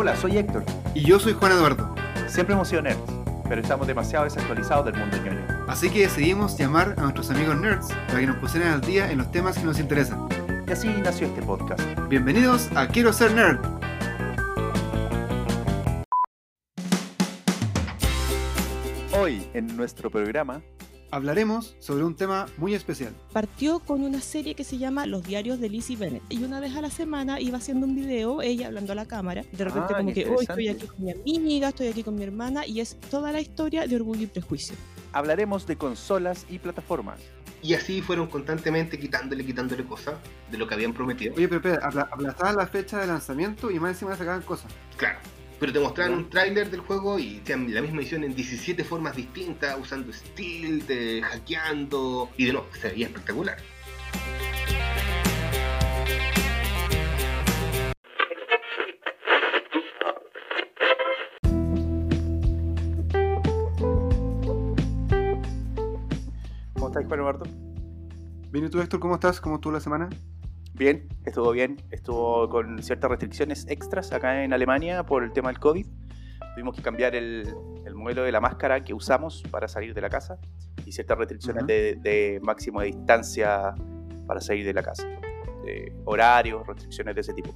Hola, soy Héctor. Y yo soy Juan Eduardo. Siempre hemos sido nerds, pero estamos demasiado desactualizados del mundo ñoño. Así que decidimos llamar a nuestros amigos nerds para que nos pusieran al día en los temas que nos interesan. Y así nació este podcast. Bienvenidos a Quiero ser nerd. Hoy, en nuestro programa, Hablaremos sobre un tema muy especial. partió con una serie que se llama Los diarios de Lizzie Bennett. Y una vez a la semana iba haciendo un video, ella hablando a la cámara. De repente Ah, como que hoy estoy aquí con mi amiga, estoy aquí con mi hermana. Y es toda la historia de Orgullo y Prejuicio. hablaremos de consolas y plataformas. Y así fueron constantemente quitándole, quitándole cosas de lo que habían prometido. Oye, pero espera, apla- aplazaban la fecha de lanzamiento y más encima sacaban cosas. Claro. Pero te mostraban Ya. un tráiler del juego y hacían la misma edición en 17 formas distintas, usando stealth, hackeando, y de nuevo, se veía espectacular. ¿Cómo estás, Juan Eduardo? Bien, ¿y tú, Héctor, cómo estás? ¿Cómo estuvo la semana? Bien, estuvo bien. Estuvo con ciertas restricciones extras acá en Alemania por el tema del COVID. Tuvimos que cambiar el, el modelo de la máscara que usamos para salir de la casa y ciertas restricciones Ujú. de, de máximo de distancia para salir de la casa. De horarios, restricciones de ese tipo.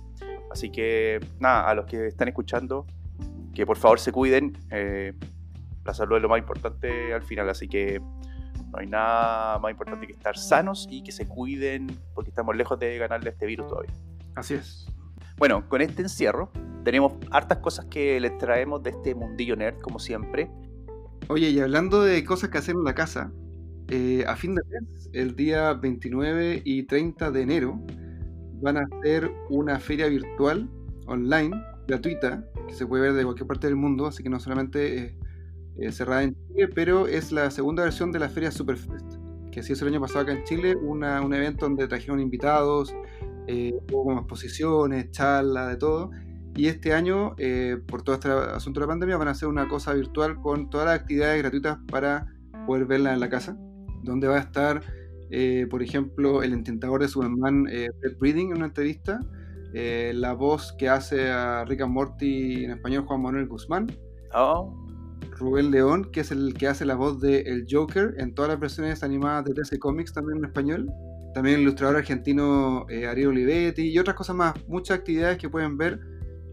Así que, nada, a los que están escuchando, que por favor se cuiden. eh, la salud es lo más importante al final, así que no hay nada más importante que estar sanos y que se cuiden porque estamos lejos de ganarle a este virus todavía. Así es. Bueno, con este encierro tenemos hartas cosas que les traemos de este mundillo nerd, como siempre. Oye, y hablando de cosas que hacer en la casa, eh, a fin de mes, el día 29 y 30 de enero, van a hacer una feria virtual online, gratuita, que se puede ver de cualquier parte del mundo, así que no solamente eh, eh, cerrada en Chile, pero es la segunda versión de la feria Superfest, que se hizo el año pasado acá en Chile, una- un evento donde trajeron invitados, eh, hubo como exposiciones, charlas, de todo. Y este año, eh, por todo este asunto de la pandemia, van a hacer una cosa virtual con todas las actividades gratuitas para poder verla en la casa, donde va a estar, por ejemplo, el intentador de Superman, Fred Breeding, en una entrevista, la voz que hace a Rick and Morty en español, Juan Manuel Guzmán, Oh, Rubén León, que es el que hace la voz de El Joker en todas las versiones animadas de DC Comics, también en español. También el ilustrador argentino eh, Ariel Olivetti y otras cosas más. Muchas actividades que pueden ver.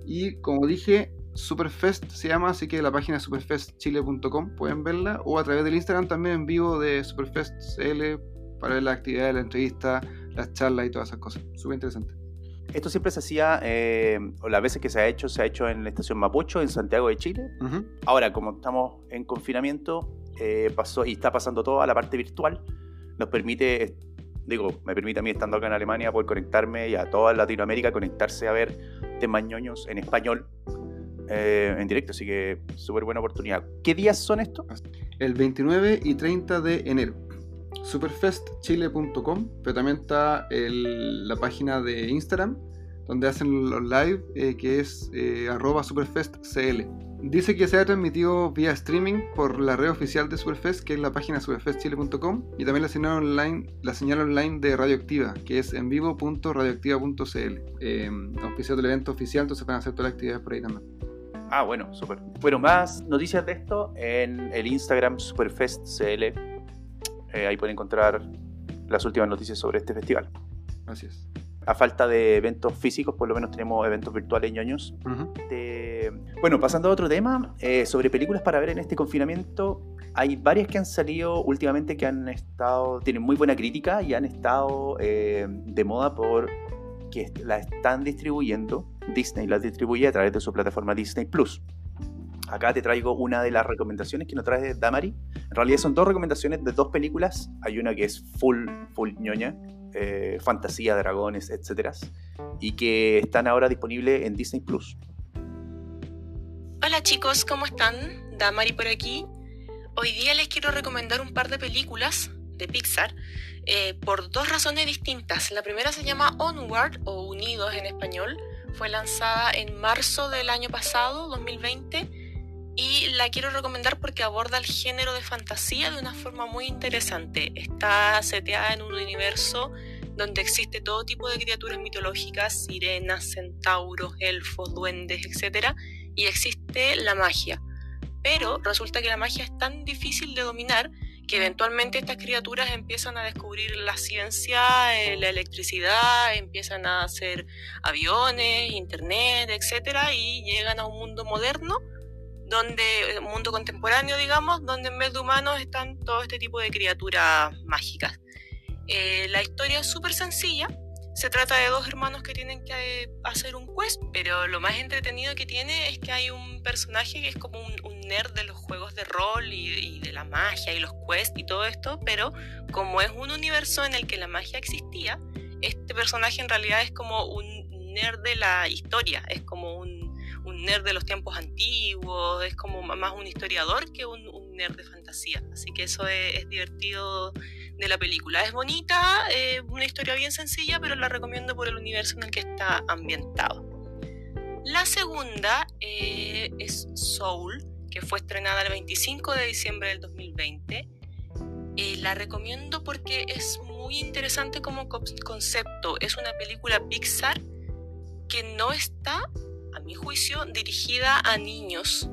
Y como dije, Superfest se llama, así que la página superfestchile.com pueden verla. O a través del Instagram también en vivo de Superfest CL para ver las actividades, la entrevista, las charlas y todas esas cosas. Súper interesante. Esto siempre se hacía, eh, o las veces que se ha hecho, se ha hecho en la estación Mapocho, en Santiago de Chile. Ujú. Ahora, como estamos en confinamiento, eh, pasó y está pasando todo a la parte virtual, nos permite, digo, me permite a mí estando acá en Alemania poder conectarme y a toda Latinoamérica conectarse a ver temas ñoños en español eh, en directo, así que súper buena oportunidad. ¿Qué días son estos? el 29 y 30 de enero. Superfestchile.com, pero también está el- la página de Instagram, donde hacen los live, eh, que es eh, arroba superfestcl. Dice que se ha transmitido vía streaming por la red oficial de Superfest, que es la página superfestchile.com, y también la señal online, la señal online de Radioactiva, que es en vivo.radioactiva.cl. Eh, auspiciado del evento oficial, entonces van a hacer todas las actividades por ahí también. Ah, bueno, súper. Bueno, más noticias de esto en el Instagram SuperfestCL. Eh, ahí pueden encontrar las últimas noticias sobre este festival. Así es. A falta de eventos físicos, por lo menos tenemos eventos virtuales ñoños. Ujú. de- Bueno, pasando a otro tema, eh, sobre películas para ver en este confinamiento, hay varias que han salido últimamente que han estado, tienen muy buena crítica y han estado eh, de moda por que la están distribuyendo, Disney las distribuye a través de su plataforma Disney Plus. Acá te traigo una de las recomendaciones que nos trae Damari. En realidad son dos recomendaciones de dos películas. Hay una que es full, full ñoña, eh, fantasía, dragones, etcétera, y que están ahora disponibles en Disney Plus. Hola chicos, ¿cómo están? Damari por aquí. Hoy día les quiero recomendar un par de películas de Pixar eh, por dos razones distintas. La primera se llama Onward o Unidos en español. Fue lanzada en marzo del año pasado, 2020, y la quiero recomendar porque aborda el género de fantasía de una forma muy interesante. Está seteada en un universo donde existe todo tipo de criaturas mitológicas, sirenas, centauros, elfos, duendes, etc. Y existe la magia. Pero resulta que la magia es tan difícil de dominar que eventualmente estas criaturas empiezan a descubrir la ciencia, eh, la electricidad, empiezan a hacer aviones, internet, etcétera, y llegan a un mundo moderno, donde, un mundo contemporáneo, digamos, donde en vez de humanos están todo este tipo de criaturas mágicas. Eh, la historia es súper sencilla, se trata de dos hermanos que tienen que hacer un quest, pero lo más entretenido que tiene es que hay un personaje que es como un, nerd de los juegos de rol y, de la magia y los quests y todo esto, pero como es un universo en el que la magia existía, este personaje en realidad es como un nerd de la historia, es como un, nerd de los tiempos antiguos, es como más un historiador que un, nerd de fantasía. Así que eso es divertido de la película. Es bonita, eh, una historia bien sencilla, pero la recomiendo por el universo en el que está ambientado. La segunda eh, es Soul, que fue estrenada el 25 de diciembre del 2020. Eh, la recomiendo porque es muy interesante como concepto. Es una película Pixar que no está, mi juicio, dirigida a niños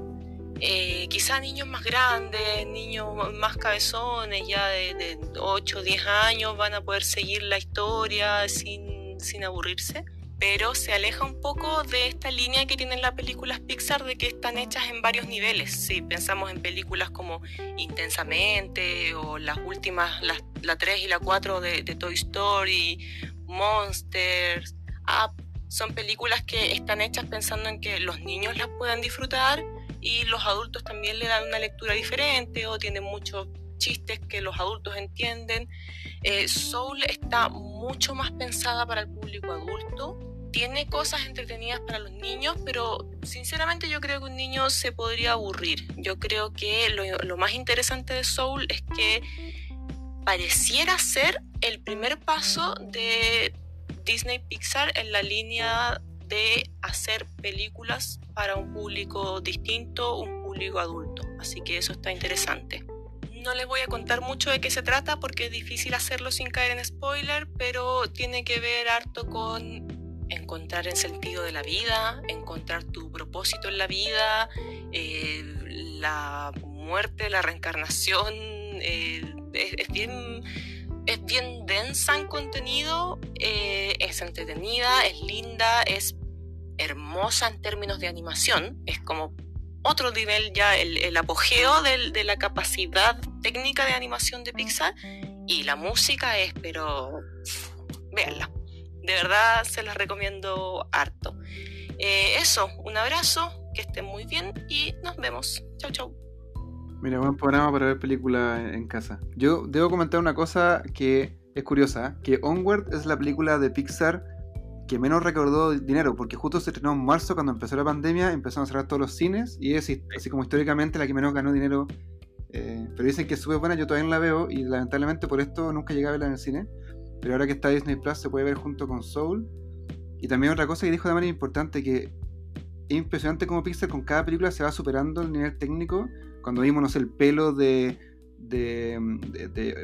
eh, quizás niños más grandes, niños más cabezones, ya de, 8 o 10 años, van a poder seguir la historia sin, sin aburrirse pero se aleja un poco de esta línea que tienen las películas Pixar de que están hechas en varios niveles. Si pensamos en películas como Intensamente o las últimas, la, 3 y la 4 de, de, Toy Story, Monsters, son películas que están hechas pensando en que los niños las puedan disfrutar y los adultos también le dan una lectura diferente o tienen muchos chistes que los adultos entienden. Eh, Soul está mucho más pensada para el público adulto. Tiene cosas entretenidas para los niños, pero sinceramente yo creo que un niño se podría aburrir. Yo creo que lo, lo más interesante de Soul es que pareciera ser el primer paso de Disney Pixar en la línea de hacer películas para un público distinto, un público adulto. Así que eso está interesante. No les voy a contar mucho de qué se trata porque es difícil hacerlo sin caer en spoiler, pero tiene que ver harto con encontrar el sentido de la vida, encontrar tu propósito en la vida, eh, la muerte, la reencarnación. Eh, es, bien es bien densa en contenido, eh, es entretenida, es linda, es hermosa en términos de animación, es como otro nivel ya, el, apogeo de la capacidad técnica de animación de Pixar y la música es, pero véanla, de verdad se las recomiendo harto. Eh, eso, un abrazo, que estén muy bien y nos vemos. Chau, chau. Mira, buen programa para ver películas en casa. Yo debo comentar una cosa que es curiosa, ¿eh? que Onward es la película de Pixar que menos recordó dinero, porque justo se estrenó en marzo cuando empezó la pandemia, empezaron a cerrar todos los cines y es así como históricamente la que menos ganó dinero. Eh, pero dicen que es súper buena, yo todavía no la veo y lamentablemente por esto nunca llegué a verla en el cine. Pero ahora que está Disney Plus se puede ver junto con Soul. Y también otra cosa que dijo manera importante, que es impresionante como Pixar con cada película se va superando el nivel técnico. Cuando vimos, no sé, el pelo de, de,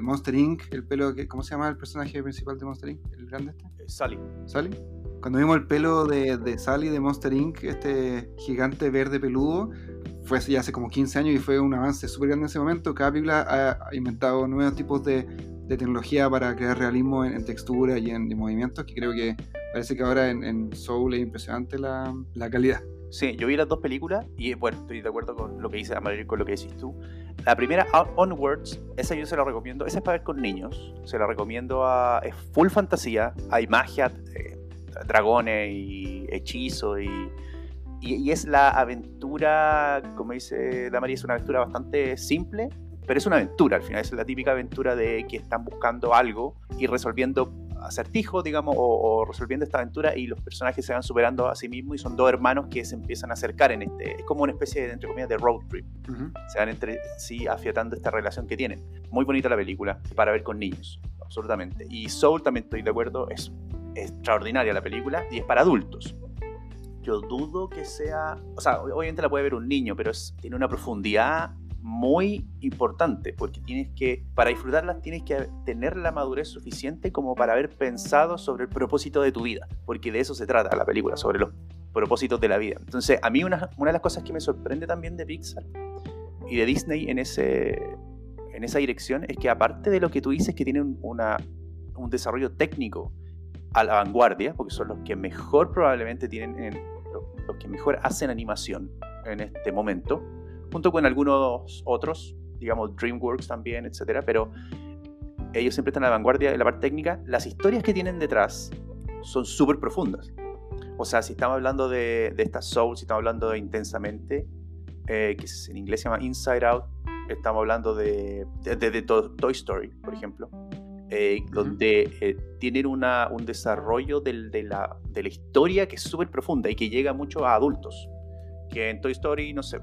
Monster Inc., el pelo, que, ¿cómo se llama el personaje principal de Monster Inc., el grande este? Eh, Sally. Sally. Cuando vimos el pelo de, de Sally de Monster Inc., este gigante verde peludo, fue ya hace como 15 años y fue un avance súper grande en ese momento. Cada película ha inventado nuevos tipos de, de tecnología para crear realismo en, textura y en, movimientos, que creo que parece que ahora en, Soul es impresionante la, la, calidad. Sí, yo vi las dos películas y bueno, estoy de acuerdo con lo que dice Amarillo, con lo que decís tú. La primera, Onwards, esa yo se la recomiendo, esa es para ver con niños, se la recomiendo a... es full fantasía, hay magia, eh, dragones y hechizos y, y, es la aventura, como dice la María, es una aventura bastante simple, pero es una aventura al final, es la típica aventura de que están buscando algo y resolviendo acertijos, digamos, o, resolviendo esta aventura y los personajes se van superando a sí mismos y son dos hermanos que se empiezan a acercar en este, es como una especie de, entre comillas, de road trip. Se van entre sí afiatando esta relación que tienen. Muy bonita la película, para ver con niños, absolutamente. Y Soul también estoy de acuerdo, es extraordinaria la película y es para adultos. Yo dudo que sea, o sea, obviamente la puede ver un niño, pero tiene una profundidad muy importante, porque tienes que, para disfrutarlas, tienes que tener la madurez suficiente como para haber pensado sobre el propósito de tu vida, porque de eso se trata la película, sobre los propósitos de la vida. Entonces, a mí una, una de las cosas que me sorprende también de Pixar y de Disney en, ese, en esa dirección es que aparte de lo que tú dices, que tienen una, un desarrollo técnico a la vanguardia, porque son los que mejor probablemente tienen, en, los que mejor hacen animación en este momento, junto con algunos otros, digamos DreamWorks también, etcétera, pero ellos siempre están a la vanguardia de la parte técnica. Las historias que tienen detrás son súper profundas. O sea, si estamos hablando de, de esta Soul, si estamos hablando de Intensamente, eh, que en inglés se llama Inside Out, estamos hablando de, de, Toy Story, por ejemplo, eh, donde eh, tienen una, un desarrollo del, de, la, de la historia que es súper profunda y que llega mucho a adultos. Que en Toy Story, no sé,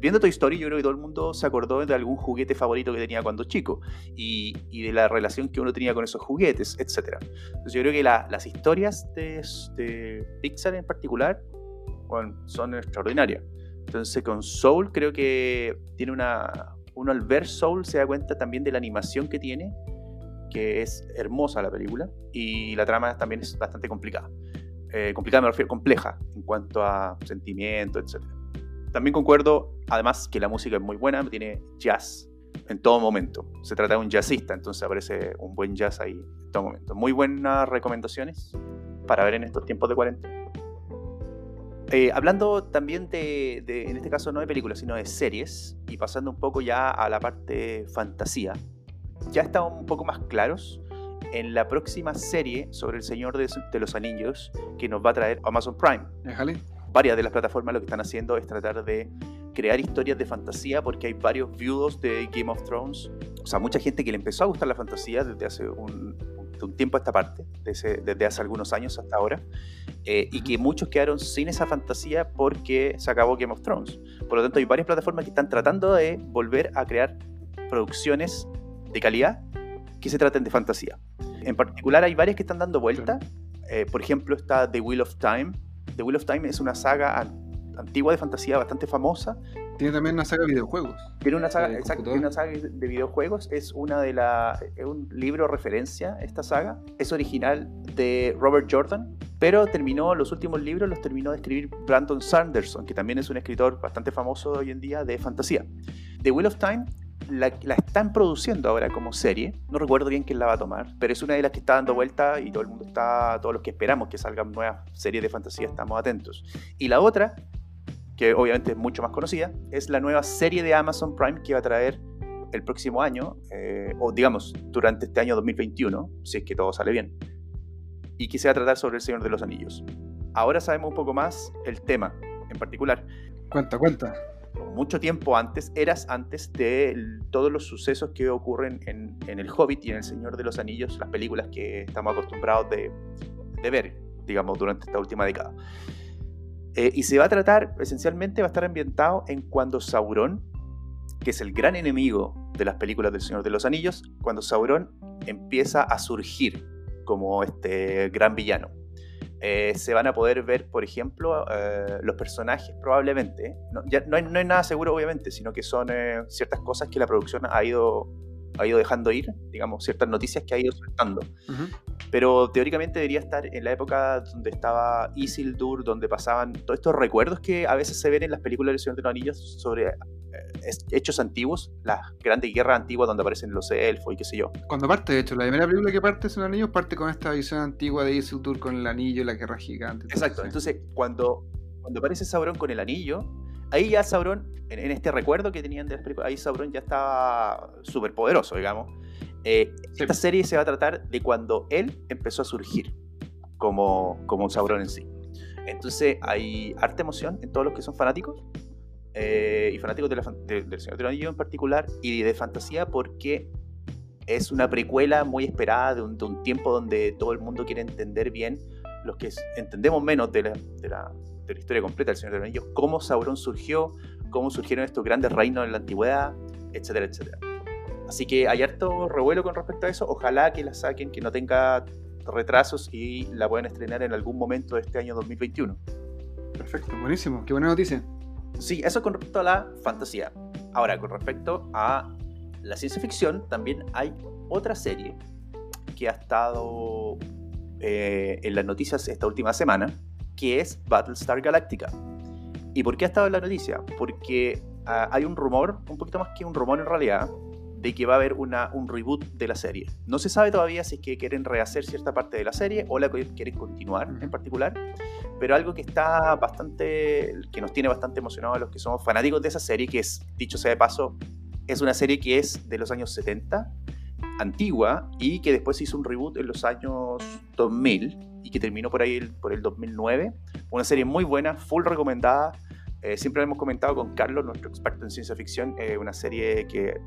viendo Toy Story, yo creo que todo el mundo se acordó de algún juguete favorito que tenía cuando chico y, de la relación que uno tenía con esos juguetes, etc. Entonces, yo creo que las historias de, de, Pixar en particular son extraordinarias. Entonces, con Soul, creo que tiene una. Uno al ver Soul se da cuenta también de la animación que tiene, que es hermosa la película, y la trama también es bastante complicada. Eh, complicada me refiero compleja en cuanto a sentimiento, etc. También concuerdo, además, que la música es muy buena, tiene jazz en todo momento. Se trata de un jazzista, entonces aparece un buen jazz ahí en todo momento. Muy buenas recomendaciones para ver en estos tiempos de cuarentena. Eh, hablando también de, en este caso no de películas, sino de series, y pasando un poco ya a la parte fantasía, ya estamos un poco más claros en la próxima serie sobre el Señor de, de los Anillos que nos va a traer Amazon Prime. Déjale varias de las plataformas lo que están haciendo es tratar de crear historias de fantasía porque hay varios viudos de Game of Thrones, o sea, mucha gente que le empezó a gustar la fantasía desde hace un, un tiempo a esta parte, desde, desde, hace algunos años hasta ahora, eh, y que muchos quedaron sin esa fantasía porque se acabó Game of Thrones. Por lo tanto, hay varias plataformas que están tratando de volver a crear producciones de calidad que se traten de fantasía. En particular, hay varias que están dando vuelta. Eh, por ejemplo, está The Wheel of Time, The Wheel of Time es una saga antigua de fantasía bastante famosa. Tiene también una saga de videojuegos. Tiene una saga, exacto, tiene una saga de videojuegos. Es una de la, es un libro referencia esta saga. Es original de Robert Jordan, pero terminó los últimos libros los terminó de escribir Brandon Sanderson, que también es un escritor bastante famoso hoy en día de fantasía. The Wheel of Time la, están produciendo ahora como serie. No recuerdo bien quién la va a tomar, pero es una de las que está dando vuelta y todo el mundo está, todos los que esperamos que salgan nuevas series de fantasía, estamos atentos. Y la otra, que obviamente es mucho más conocida, es la nueva serie de Amazon Prime que va a traer el próximo año, eh, o digamos, durante este año 2021, si es que todo sale bien, y que se va a tratar sobre el Señor de los Anillos. Ahora sabemos un poco más el tema en particular. Cuenta, cuenta mucho tiempo antes, eras antes de todos los sucesos que ocurren en, El Hobbit y en El Señor de los Anillos, las películas que estamos acostumbrados de, ver, digamos, durante esta última década. Eh, y se va a tratar, esencialmente, va a estar ambientado en cuando Sauron, que es el gran enemigo de las películas del Señor de los Anillos, cuando Sauron empieza a surgir como este gran villano. Eh, se van a poder ver, por ejemplo, eh, los personajes probablemente. No, ya, no, hay, nada seguro, obviamente, sino que son eh, ciertas cosas que la producción ha ido, ha ido dejando ir, digamos, ciertas noticias que ha ido soltando. Uh -huh. Pero teóricamente debería estar en la época donde estaba Isildur, donde pasaban todos estos recuerdos que a veces se ven en las películas de Señor de los Anillos sobre hechos antiguos, las grandes guerras antiguas donde aparecen los elfos y qué sé yo. Cuando parte, de hecho, la primera película que parte son anillos, parte con esta visión antigua de Isildur con el anillo y la guerra gigante. Exacto, entonces cuando, cuando aparece Sauron con el anillo, ahí ya Sauron, en, en, este recuerdo que tenían de las películas, ahí Sauron ya estaba súper poderoso, digamos. Eh, sí. Esta serie se va a tratar de cuando él empezó a surgir como, como Sauron en sí. Entonces hay harta emoción en todos los que son fanáticos eh, y fanáticos de la, de, del Señor del Anillo en particular y de fantasía porque es una precuela muy esperada de un, de un, tiempo donde todo el mundo quiere entender bien, los que entendemos menos de la, de la, de la historia completa del Señor del Anillo, cómo Sauron surgió, cómo surgieron estos grandes reinos en la antigüedad, etcétera, etcétera. Así que hay harto revuelo con respecto a eso. Ojalá que la saquen, que no tenga retrasos y la puedan estrenar en algún momento de este año 2021. Perfecto, buenísimo. Qué buena noticia. Sí, eso con respecto a la fantasía. Ahora, con respecto a la ciencia ficción, también hay otra serie que ha estado eh, en las noticias esta última semana, que es Battlestar Galactica. ¿Y por qué ha estado en la noticia? Porque ah, hay un rumor, un poquito más que un rumor en realidad, de que va a haber una, un reboot de la serie. No se sabe todavía si es que quieren rehacer cierta parte de la serie o la quieren continuar en particular, pero algo que está bastante, que nos tiene bastante emocionados a los que somos fanáticos de esa serie, que es, dicho sea de paso, es una serie que es de los años 70, antigua, y que después hizo un reboot en los años 2000 y que terminó por ahí por el 2009. Una serie muy buena, full recomendada. Eh, siempre hemos comentado con Carlos, nuestro experto en ciencia ficción, eh, una serie que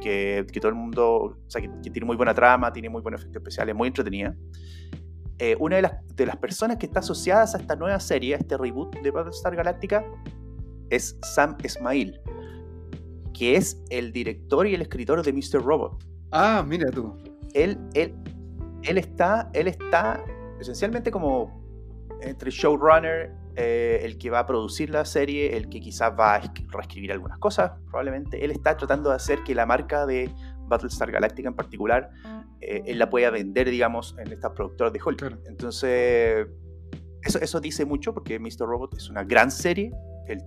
que, todo el mundo, o sea, que, tiene muy buena trama, tiene muy buenos efectos especiales, muy entretenida. Eh, una de las, de las personas que está asociadas a esta nueva serie, a este reboot de Battlestar Galactica, es Sam Esmail, que es el director y el escritor de Mr. Robot. Ah, mira tú. Él, él, él, está, él está esencialmente como entre showrunner, eh, el que va a producir la serie, el que quizás va a reescribir algunas cosas, probablemente. Él está tratando de hacer que la marca de Battlestar Galactica en particular, eh, él la pueda vender, digamos, en estas productoras de Hollywood. Entonces, eso, eso dice mucho porque Mr. Robot es una gran serie. El,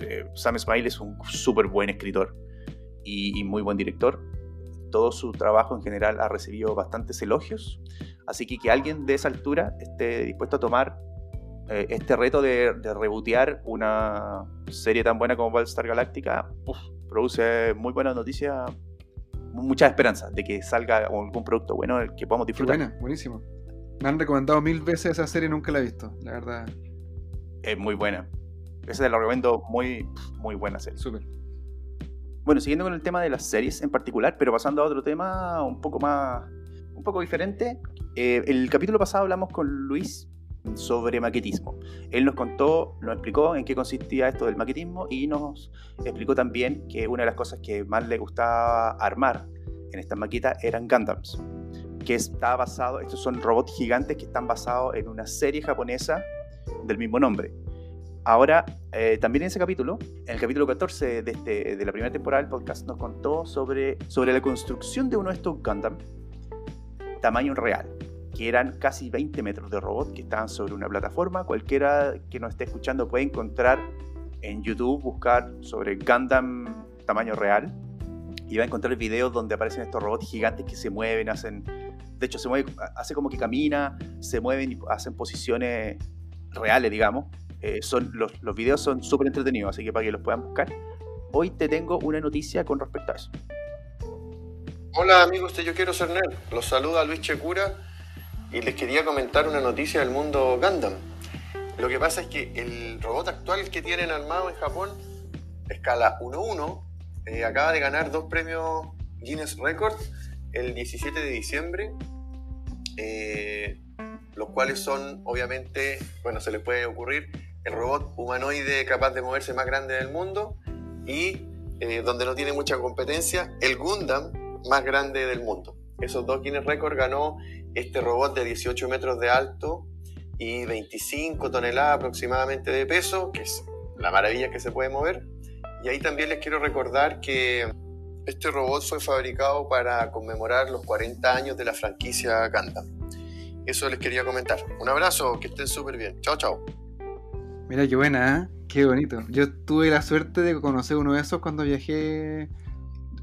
eh, Sam Smile es un súper buen escritor y, y muy buen director. Todo su trabajo en general ha recibido bastantes elogios. Así que que alguien de esa altura esté dispuesto a tomar eh, este reto de, de rebootear una serie tan buena como Battlestar Galactica produce muy buena noticia, mucha esperanza de que salga algún producto bueno que podamos disfrutar. buena, buenísimo. Me han recomendado mil veces esa serie, nunca la he visto, la verdad. Es muy buena. Esa te la recomiendo muy, muy buena serie. Súper. Bueno, siguiendo con el tema de las series en particular, pero pasando a otro tema un poco más, un poco diferente. Eh, el capítulo pasado hablamos con Luis sobre maquetismo. Él nos contó, nos explicó en qué consistía esto del maquetismo y nos explicó también que una de las cosas que más le gustaba armar en esta maqueta eran Gundams, que está basado, estos son robots gigantes que están basados en una serie japonesa del mismo nombre. Ahora, eh, también en ese capítulo, en el capítulo 14 de, este, de la primera temporada del podcast, nos contó sobre, sobre la construcción de uno de estos Gundam tamaño real que eran casi 20 metros de robot que estaban sobre una plataforma. Cualquiera que nos esté escuchando puede encontrar en YouTube, buscar sobre Gundam tamaño real y va a encontrar videos donde aparecen estos robots gigantes que se mueven, hacen, de hecho se mueve, hace como que camina, se mueven y hacen posiciones reales, digamos. Eh, son, los, los videos son súper entretenidos, así que para que los puedan buscar. Hoy te tengo una noticia con respecto a eso. Hola amigos de Yo Quiero Ser Nerd, los saluda Luis Checura y les quería comentar una noticia del mundo Gundam. Lo que pasa es que el robot actual que tienen armado en Japón, escala 1-1, eh, acaba de ganar dos premios Guinness Record el 17 de diciembre, eh, los cuales son, obviamente, bueno, se les puede ocurrir, el robot humanoide capaz de moverse más grande del mundo y, eh, donde no tiene mucha competencia, el Gundam más grande del mundo. Esos dos Guinness Record ganó este robot de 18 metros de alto y 25 toneladas aproximadamente de peso, que es la maravilla que se puede mover. Y ahí también les quiero recordar que este robot fue fabricado para conmemorar los 40 años de la franquicia Gundam. Eso les quería comentar. Un abrazo, que estén súper bien. Chao, chao. Mira qué buena, ¿eh? qué bonito. Yo tuve la suerte de conocer uno de esos cuando viajé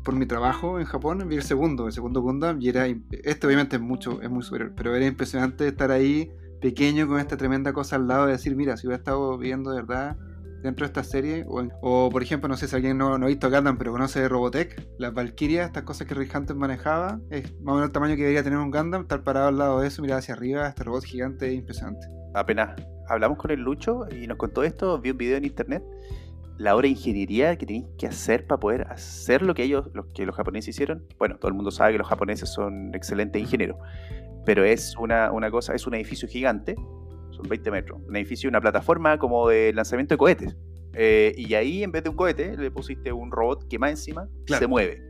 por mi trabajo en Japón, vi el segundo, el segundo Gundam, y era, este obviamente es mucho, es muy superior, pero era impresionante estar ahí pequeño con esta tremenda cosa al lado de decir, mira, si hubiera estado viendo de verdad dentro de esta serie, o, por ejemplo, no sé si alguien no, no ha visto Gundam, pero conoce Robotech, las Valkyria, estas cosas que Rick Hunter manejaba, es más o menos el tamaño que debería tener un Gundam, estar parado al lado de eso, mirar hacia arriba, este robot gigante es impresionante. Apenas hablamos con el Lucho y nos contó esto, vi un video en internet la hora de ingeniería que tenéis que hacer para poder hacer lo que ellos, lo que los japoneses hicieron. Bueno, todo el mundo sabe que los japoneses son excelentes ingenieros, pero es una, una cosa, es un edificio gigante, son 20 metros, un edificio, una plataforma como de lanzamiento de cohetes. Eh, y ahí en vez de un cohete le pusiste un robot que más encima se mueve.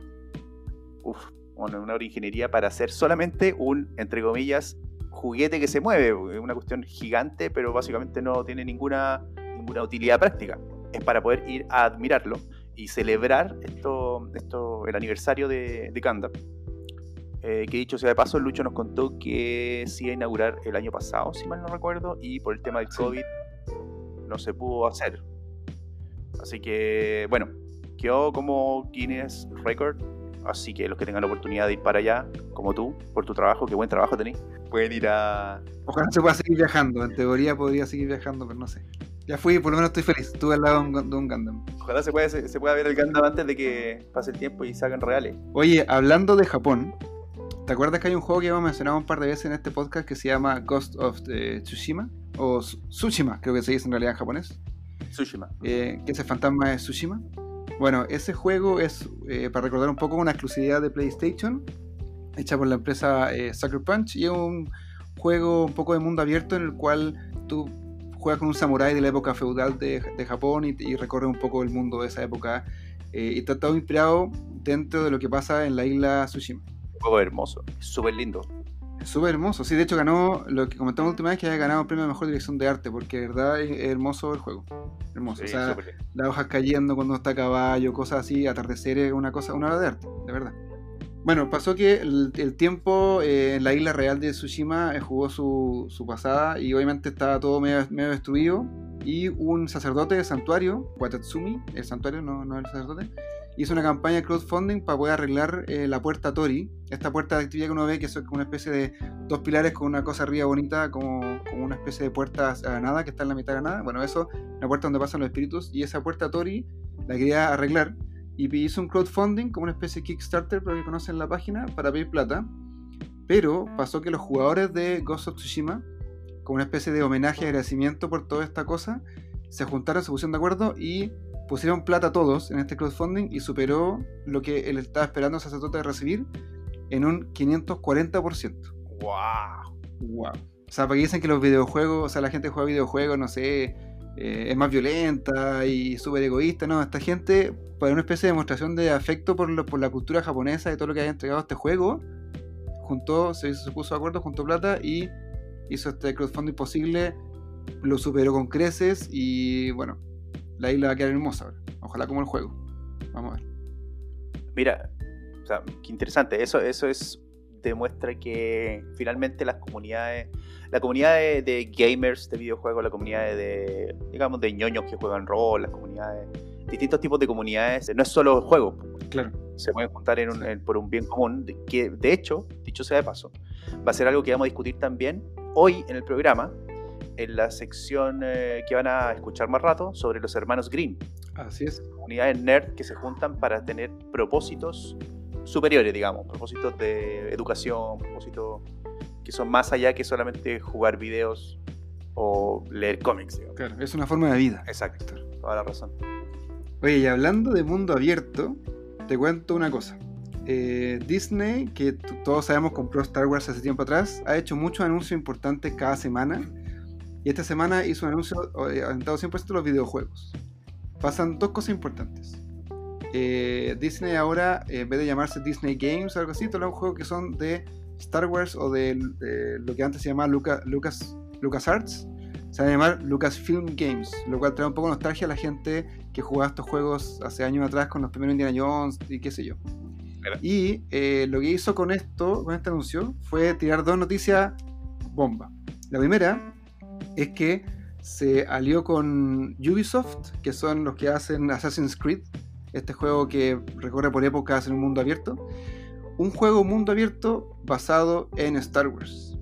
Uf, una, una hora de ingeniería para hacer solamente un, entre comillas, juguete que se mueve. Es una cuestión gigante, pero básicamente no tiene ninguna, ninguna utilidad práctica es para poder ir a admirarlo y celebrar esto, esto, el aniversario de, de Gundam. Eh, que dicho sea de paso, Lucho nos contó que se iba a inaugurar el año pasado, si mal no recuerdo, y por el tema del COVID no se pudo hacer. Así que, bueno, quedó como Guinness Record. Así que los que tengan la oportunidad de ir para allá, como tú, por tu trabajo, qué buen trabajo tenés, pueden ir a. Ojalá se pueda seguir viajando. En teoría podría seguir viajando, pero no sé. Ya fui, por lo menos estoy feliz. Estuve al lado de un, de un Gundam. Ojalá se pueda, se, se pueda ver el Gundam antes de que pase el tiempo y se hagan reales. Oye, hablando de Japón, ¿te acuerdas que hay un juego que hemos mencionado un par de veces en este podcast que se llama Ghost of eh, Tsushima? O Su- Tsushima, creo que se dice en realidad en japonés. Tsushima. eh, que ese fantasma de Tsushima. Bueno, ese juego es, eh, para recordar un poco, una exclusividad de PlayStation, hecha por la empresa Sucker Punch, y es un juego un poco de mundo abierto en el cual tú juegas con un samurái de la época feudal de, de Japón y, y recorres un poco el mundo de esa época. eh, y está todo inspirado dentro de lo que pasa en la isla Tsushima. Un juego hermoso, súper lindo. Súper hermoso. Sí, de hecho ganó lo que comentamos la última vez que había ganado el premio de mejor dirección de arte, porque de verdad es es hermoso el juego. Hermoso. Sí, o sea, las hojas cayendo cuando está a caballo, cosas así, atardeceres, una cosa, una obra de arte, de verdad. Bueno, pasó que el, tiempo eh, en la isla real de Tsushima eh, jugó su, su pasada y obviamente estaba todo medio, medio destruido. Y un sacerdote del santuario, Watatsumi, el santuario, no, no el sacerdote, hizo una campaña de crowdfunding para poder arreglar eh, la puerta Tori. Esta puerta de actividad que uno ve, que es una especie de dos pilares con una cosa arriba bonita, como, como una especie de puerta a nada que está en la mitad de nada. Bueno, eso la puerta donde pasan los espíritus, y esa puerta Tori la quería arreglar y hizo un crowdfunding como una especie de Kickstarter, para que conocen la página, para pedir plata. Pero pasó que los jugadores de Ghost of Tsushima, como una especie de homenaje y agradecimiento por toda esta cosa, se juntaron, se pusieron de acuerdo y pusieron plata todos en este crowdfunding y superó lo que él estaba esperando sacerdote de recibir en un 540%. ¡Wow! Wow. O sea, porque dicen que los videojuegos, o sea, la gente que juega videojuegos, no sé, eh, es más violenta y súper egoísta, ¿no? Esta gente, para una especie de demostración de afecto por, por la cultura japonesa y todo lo que haya entregado este juego, juntó, se, se puso de acuerdo, juntó plata y hizo este crowdfunding posible, lo superó con creces y bueno, la isla va a quedar hermosa. Ojalá como el juego. Vamos a ver. Mira, o sea, qué interesante. Eso, eso es demuestra que finalmente las comunidades, la comunidad de, de gamers de videojuegos, la comunidad de, digamos, de ñoños que juegan rol, las comunidades, distintos tipos de comunidades, no es solo juegos, Claro. se pueden juntar en un- en- por un bien común, de- que de hecho, dicho sea de paso, va a ser algo que vamos a discutir también hoy en el programa, en la sección eh, que van a escuchar más rato sobre los hermanos Green Así es. comunidades nerd que se juntan para tener propósitos superiores, digamos, propósitos de educación, propósitos que son más allá que solamente jugar videos o leer cómics, digamos. Claro, es una forma de vida. Exacto, toda la razón. Oye, y hablando de mundo abierto, te cuento una cosa. Eh, Disney, que todos sabemos compró Star Wars hace tiempo atrás, ha hecho muchos anuncios importantes cada semana. Y esta semana hizo un anuncio orientado 100% a los videojuegos. Pasan dos cosas importantes. Eh, Disney ahora, eh, en vez de llamarse Disney Games o algo así, todos los juegos que son de Star Wars o de, de lo que antes se llamaba Luca, Lucas, LucasArts, se van a llamar Lucasfilm Games, lo cual trae un poco de nostalgia a la gente que jugaba estos juegos hace años atrás con los primeros Indiana Jones y qué sé yo. Y eh, lo que hizo con esto, con este anuncio, fue tirar dos noticias bomba. La primera es que se alió con Ubisoft, que son los que hacen Assassin's Creed, este juego que recorre por épocas en un mundo abierto. Un juego mundo abierto basado en Star Wars,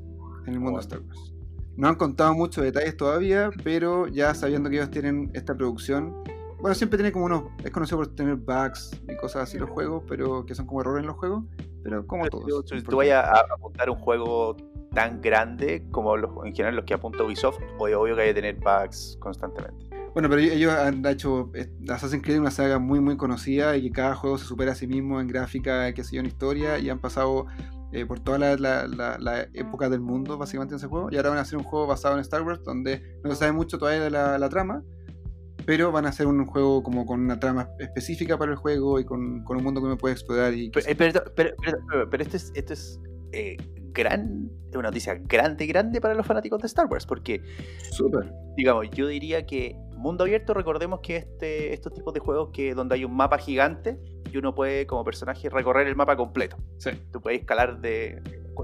en el mundo de Star Wars. No han contado muchos detalles todavía, pero ya sabiendo que ellos tienen esta producción, bueno, siempre tiene como unos, es conocido por tener bugs y cosas así los juegos, pero que son como errores en los juegos, pero como todos. Tú, tú- tú vayas a apuntar un juego tan grande como los, en general los que apunta Ubisoft, obvio, obvio que hay que tener bugs constantemente. Bueno, pero ellos han hecho eh, Assassin's Creed una saga muy muy conocida y que cada juego se supera a sí mismo en gráfica, qué sé yo, en historia y han pasado eh, por toda la, la- la- la época del mundo básicamente en ese juego. Y ahora van a hacer un juego basado en Star Wars donde no se sabe mucho todavía de la, trama, pero van a hacer un juego como con una trama específica para el juego y con, con un mundo que uno puede explorar y eh, pero, pero- pero- pero- pero esto es, esto es eh, gran, es una noticia grande, grande para los fanáticos de Star Wars, porque, digamos, yo diría que mundo abierto, recordemos que este, estos tipos de juegos que donde hay un mapa gigante y uno puede como personaje recorrer el mapa completo. Sí. Tú puedes escalar de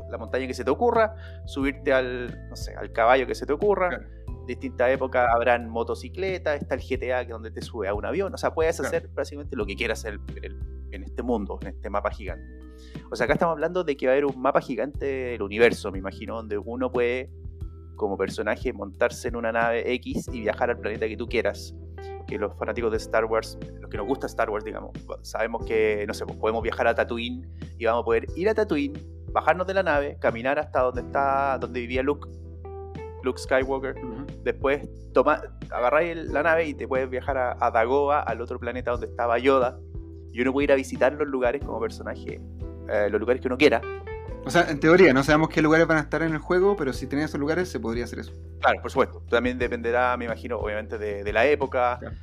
la montaña que se te ocurra, subirte al, no sé, al caballo que se te ocurra. Claro. Distintas épocas habrán motocicletas, está el GTA que donde te sube a un avión. O sea, puedes Claro. hacer básicamente lo que quieras el- en este mundo, en este mapa gigante. O sea, acá estamos hablando de que va a haber un mapa gigante del universo, me imagino, donde uno puede, como personaje, montarse en una nave X y viajar al planeta que tú quieras. Que los fanáticos de Star Wars, los que nos gusta Star Wars, digamos, sabemos que, no sé, pues podemos viajar a Tatooine y vamos a poder ir a Tatooine, bajarnos de la nave, caminar hasta donde está, donde vivía Luke, Luke Skywalker, después toma, agarráis el- la nave y te puedes viajar a, a Dagoba, al otro planeta donde estaba Yoda, y uno puede ir a visitar los lugares como personaje, eh, los lugares que uno quiera. O sea, en teoría, no sabemos qué lugares van a estar en el juego, pero si tenés esos lugares se podría hacer eso. Claro, por supuesto. También dependerá, me imagino, obviamente, de, de la época, Claro.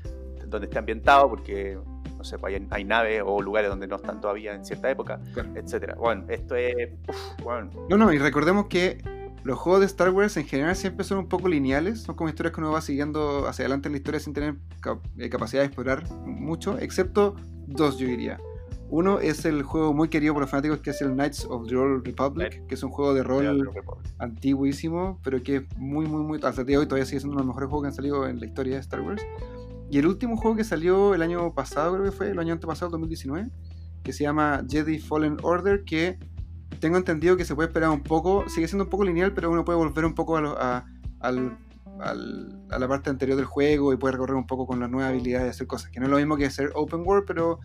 donde esté ambientado, porque, no sé, pues hay, hay naves o lugares donde no están todavía en cierta época, Claro. etcétera. Bueno, esto es... uf, bueno, No, no, y recordemos que los juegos de Star Wars en general siempre son un poco lineales, son como historias que uno va siguiendo hacia adelante en la historia sin tener cap- eh, capacidad de explorar mucho, excepto dos, yo diría. Uno es el juego muy querido por los fanáticos que es el Knights of the Old Republic, que es un juego de rol antiguísimo, pero que es muy, muy, muy. Hasta el día de hoy todavía sigue siendo uno de los mejores juegos que han salido en la historia de Star Wars. Y el último juego que salió el año pasado, creo que fue, el año antepasado, 2019, que se llama Jedi Fallen Order, que tengo entendido que se puede esperar un poco, sigue siendo un poco lineal, pero uno puede volver un poco a, lo- a- al- al- a la parte anterior del juego y puede recorrer un poco con las nuevas habilidades de hacer cosas, que no es lo mismo que ser open world, pero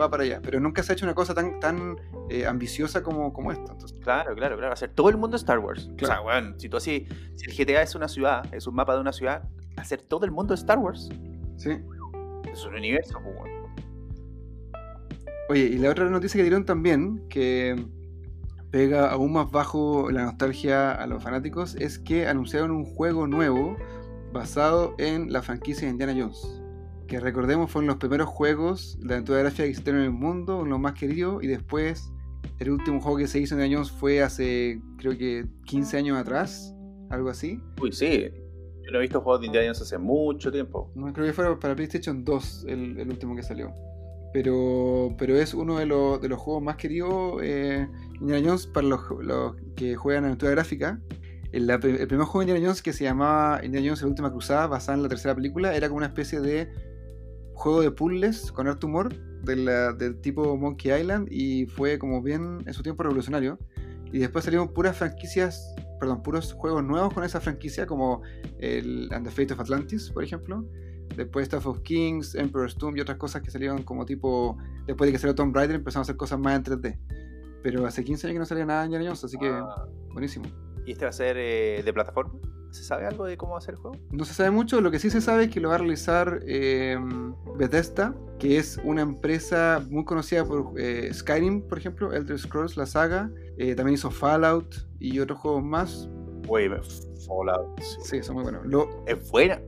va para allá. Pero nunca se ha hecho una cosa tan, tan eh, ambiciosa como, como esto. Entonces, Claro, claro, claro. Hacer todo el mundo Star Wars. O sea, bueno, si tú así, si el GTA es una ciudad, es un mapa de una ciudad, hacer todo el mundo Star Wars sí. es un universo, pues, bueno. Oye, y la otra noticia que dieron también, que pega aún más bajo la nostalgia a los fanáticos, es que anunciaron un juego nuevo basado en la franquicia de Indiana Jones. Que recordemos fueron los primeros juegos de aventura gráfica que existieron en el mundo, los más queridos, y después el último juego que se hizo en Jones fue hace creo que 15 años atrás, algo así. Uy, sí. Yo no he visto juegos de Indiana Jones hace mucho tiempo. No, creo que fue para PlayStation 2 el, el último que salió. Pero, pero es uno de los, de los juegos más queridos eh, Indiana Jones para los, los que juegan aventura gráfica. El, el primer juego de Indiana Jones que se llamaba Indiana Jones La Última Cruzada, basada en la tercera película, era como una especie de juego de puzzles con harto humor de la- del tipo Monkey Island y fue como bien en su tiempo revolucionario. Y después salieron puras franquicias, perdón, puros juegos nuevos con esa franquicia, como el And the Fate of Atlantis, por ejemplo. Después Staff of Kings, Emperor's Tomb y otras cosas que salieron como tipo. Después de que salió Tomb Raider empezaron a hacer cosas más en 3D. Pero hace 15 años que no salía nada en Jones, así que Ah, buenísimo. ¿Y este va a ser eh, de plataforma? ¿Se sabe algo de cómo va a ser el juego? No se sabe mucho, lo que sí se sabe es que lo va a realizar eh, Bethesda, que es una empresa muy conocida por eh, Skyrim, por ejemplo, Elder Scrolls, la saga. eh, también hizo Fallout y otros juegos más. Güey, Fallout. sí. Sí, son muy buenos. Lo, Es buena.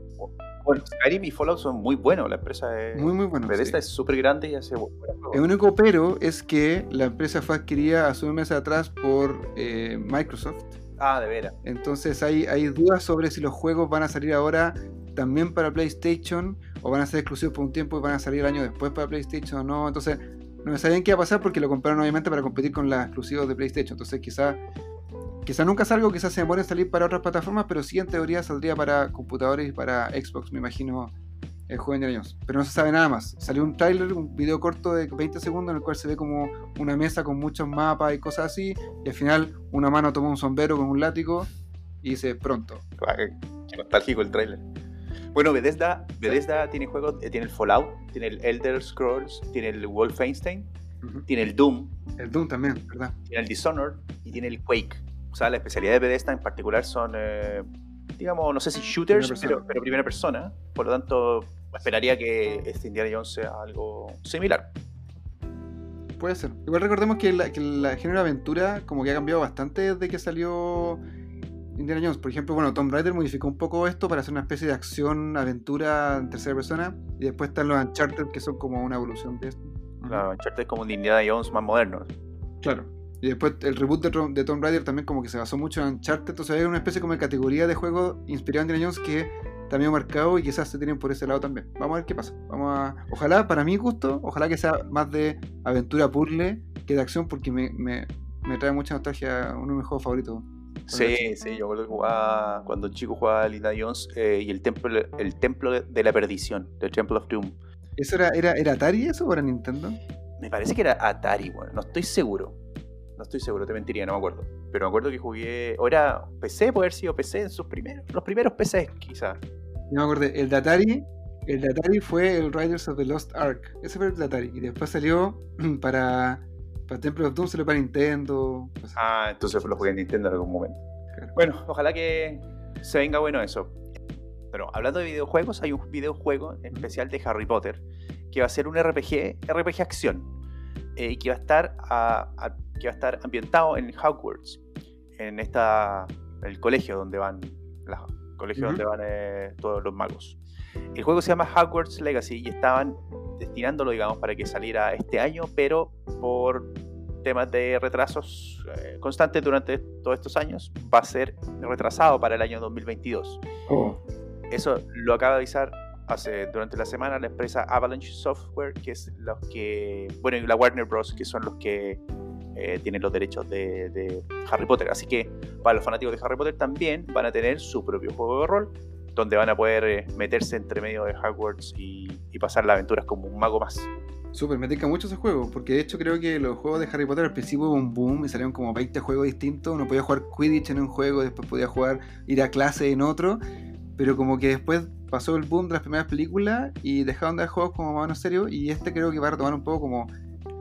Bueno, Skyrim y Fallout son muy buenos. La empresa es. muy, muy buenos. Bethesda sí. es súper grande y hace bu- buenos juegos. El único pero es que la empresa fue adquirida hace un mes atrás por eh, Microsoft. Ah, de veras. Entonces hay, hay dudas sobre si los juegos van a salir ahora también para PlayStation o van a ser exclusivos por un tiempo y van a salir el año después para PlayStation o no. Entonces no sabían qué iba a pasar porque lo compraron obviamente para competir con los exclusivos de PlayStation. Entonces quizá, quizá nunca salga quizás se demore en salir para otras plataformas, pero sí en teoría saldría para computadores y para Xbox, me imagino, el juego de Indiana Jones. Pero no se sabe nada más. Salió un tráiler, un video corto de 20 segundos en el cual se ve como una mesa con muchos mapas y cosas así. Y al final una mano toma un sombrero con un látigo y dice pronto. Ah, Qué nostálgico el tráiler. Bueno, Bethesda, Bethesda tiene juegos, eh, tiene el Fallout, tiene el Elder Scrolls, tiene el Wolfenstein, Ujú. tiene el Doom, El Doom también, ¿verdad? tiene el Dishonored y tiene el Quake. O sea, la especialidad de Bethesda en particular son, eh, digamos, no sé si shooters, Primera persona. pero, pero primera persona. Por lo tanto, esperaría que este Indiana Jones sea algo similar. Puede ser. Igual recordemos que la, que la género de aventura como que ha cambiado bastante desde que salió Indiana Jones. Por ejemplo, bueno, Tomb Raider modificó un poco esto para hacer una especie de acción, aventura en tercera persona. Y después están los Uncharted que son como una evolución de esto. Claro, Uncharted es como un Indiana Jones más moderno. Claro. Y después el reboot de, Tom- de Tomb Raider también como que se basó mucho en Uncharted. Entonces hay una especie como de categoría de juego inspirado en Indiana Jones que también marcado y quizás se tienen por ese lado también. Vamos a ver qué pasa. Vamos a... Ojalá, para mi gusto, ojalá que sea más de aventura puzzle que de acción porque me, me, me trae mucha nostalgia uno de mis juegos favoritos. Sí, sí, yo recuerdo que jugaba, cuando chico jugaba a Linda Jones eh, y el templo, el templo de la perdición, The Temple of Doom. ¿Eso era, era, era Atari eso o era Nintendo? Me parece que era Atari, bueno, no estoy seguro. No estoy seguro, te mentiría, no me acuerdo. Pero me acuerdo que jugué. O era PC, puede haber sido PC en sus primeros. Los primeros PCs, quizás. Yo me acordé, el de Atari, el de Atari fue el Riders of the Lost Ark. Ese fue el de Atari. Y después salió para, para Temple of Doom, salió para Nintendo. así. Ah, entonces lo jugué en Nintendo en algún momento. Claro. Bueno, ojalá que se venga bueno eso. Pero hablando de videojuegos, hay un videojuego especial de Harry Potter que va a ser un RPG, RPG acción, eh, y que va a estar a- a- que va a estar ambientado en Hogwarts, en esta el colegio donde van colegio donde van eh, todos los magos. El juego se llama Hogwarts Legacy y estaban destinándolo, digamos, para que saliera este año, pero por temas de retrasos eh, constantes durante todos estos años, va a ser retrasado para el año 2022. Oh. Eso lo acaba de avisar hace, durante la semana la empresa Avalanche Software, que es los que, bueno, y la Warner Bros., que son los que eh, tienen los derechos de, Harry Potter. Así que para los fanáticos de Harry Potter también van a tener su propio juego de rol, donde van a poder eh, meterse entre medio de Hogwarts y, pasar las aventuras como un mago más. Súper, me tinca mucho ese juego, porque de hecho creo que los juegos de Harry Potter al principio hubo un boom y salieron como 20 juegos distintos. Uno podía jugar Quidditch en un juego, después podía jugar, ir a clase en otro, pero como que después pasó el boom de las primeras películas y dejaron de dar juegos como más o menos serios. Y este creo que va a retomar un poco como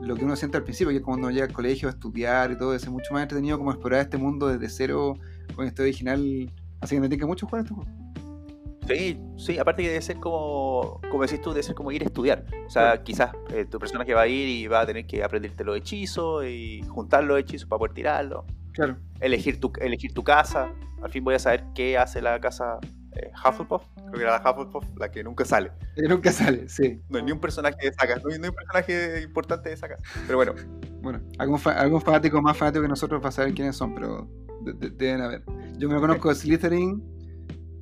lo que uno siente al principio, que es cuando llega al colegio a estudiar y todo, es mucho más entretenido como explorar este mundo desde cero con este original. Así que me tinca mucho jugar este juego. Sí, sí, aparte que debe ser como, como decís tú, debe ser como ir a estudiar. O sea, quizás eh, tu personaje va a ir y va a tener que aprenderte los hechizos y juntar los hechizos para poder tirarlos. Claro. Elegir tu, elegir tu casa. Al fin voy a saber qué hace la casa eh, Hufflepuff. Creo que era la Hufflepuff la que nunca sale. Nunca sale, sí. No hay ni un personaje de casa. No hay, no hay un personaje importante de casa. Pero bueno, Bueno, algún, fa- algún fanático más fanático que nosotros va a saber quiénes son, pero de- de- deben haber. Yo me lo conozco de Slytherin,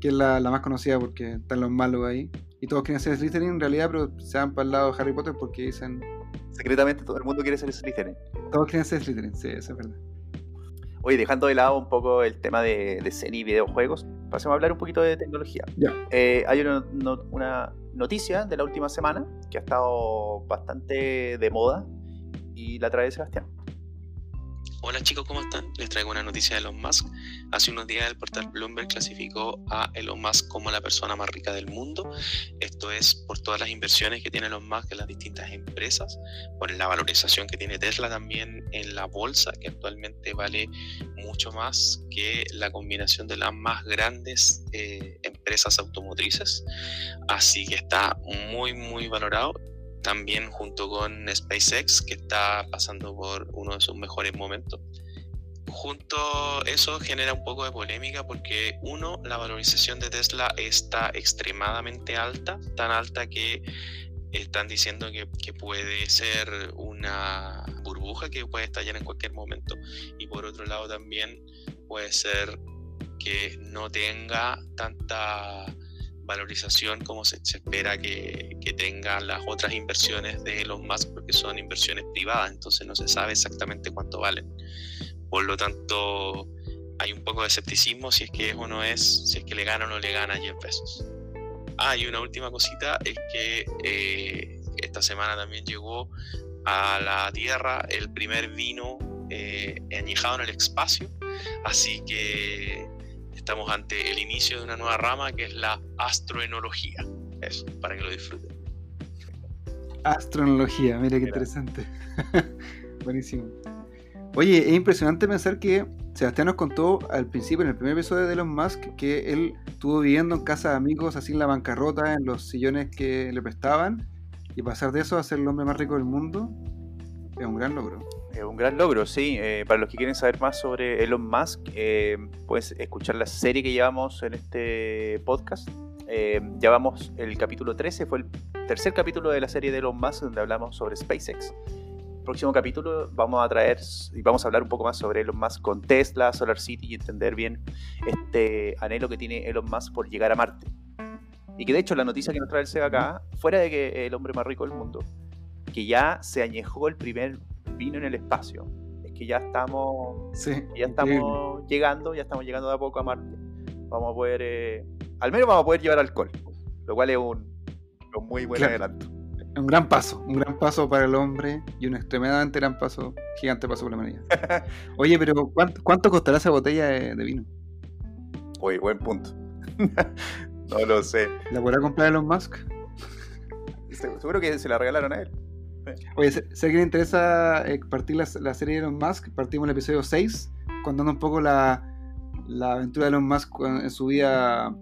que es la, la más conocida porque están los malos ahí. Y todos quieren ser Slytherin en realidad, pero se van para el lado de Harry Potter porque dicen. secretamente todo el mundo quiere ser Slytherin. Todos quieren ser Slytherin, sí, eso es verdad. Oye, dejando de lado un poco el tema de, de serie y videojuegos, pasemos a hablar un poquito de tecnología. Ya. Eh, hay una, no- una noticia de la última semana que ha estado bastante de moda y la trae Sebastián. Hola chicos, ¿cómo están? Les traigo una noticia de Elon Musk. Hace unos días el portal Bloomberg clasificó a Elon Musk como la persona más rica del mundo. Esto es por todas las inversiones que tiene Elon Musk en las distintas empresas, por la valorización que tiene Tesla también en la bolsa, que actualmente vale mucho más que la combinación de las más grandes eh, empresas automotrices. Así que está muy, muy valorado también junto con SpaceX, que está pasando por uno de sus mejores momentos. Junto eso genera un poco de polémica porque uno, la valorización de Tesla está extremadamente alta, tan alta que están diciendo que, puede ser una burbuja que puede estallar en cualquier momento. Y por otro lado también puede ser que no tenga tanta valorización como se, se espera que, que tengan las otras inversiones de Elon Musk porque son inversiones privadas, entonces no se sabe exactamente cuánto valen. Por lo tanto, hay un poco de escepticismo si es que es o no es, si es que le gana o no le gana Jeff Bezos. Ah, y una última cosita es que eh, esta semana también llegó a la Tierra el primer vino eh, añejado en el espacio, así que estamos ante el inicio de una nueva rama que es la astroenología. Eso, para que lo disfruten. Astronología, mira qué interesante. Buenísimo. Oye, es impresionante pensar que Sebastián nos contó al principio, en el primer episodio de Elon Musk, que él estuvo viviendo en casa de amigos, así en la bancarrota, en los sillones que le prestaban, y pasar de eso a ser el hombre más rico del mundo, es un gran logro. Es un gran logro, sí. Eh, para los que quieren saber más sobre Elon Musk, eh, puedes escuchar la serie que llevamos en este podcast. Eh, ya vamos, el capítulo 13 fue el tercer capítulo de la serie de Elon Musk donde hablamos sobre SpaceX. Próximo capítulo vamos a traer y vamos a hablar un poco más sobre Elon Musk con Tesla, Solar City y entender bien este anhelo que tiene Elon Musk por llegar a Marte. Y que de hecho la noticia que nos trae el SEGA acá, fuera de que el hombre más rico del mundo, que ya se añejó el primer vino en el espacio. Es que ya estamos, Sí, ya estamos llegando, ya estamos llegando de a poco a Marte. Vamos a poder, eh, al menos vamos a poder llevar alcohol, lo cual es un, un muy buen Claro. adelanto. Un gran paso, un gran paso para el hombre y un extremadamente gran paso, gigante paso para la humanidad. Oye, pero ¿cuánto, cuánto costará esa botella de, de vino? Oye, buen punto. no lo sé. ¿La podrá comprar Elon Musk? Se- Seguro que se la regalaron a él. Oye, si a alguien le interesa eh, partir la, la serie de Elon Musk, partimos en el episodio 6, contando un poco la, la aventura de Elon Musk en su vida,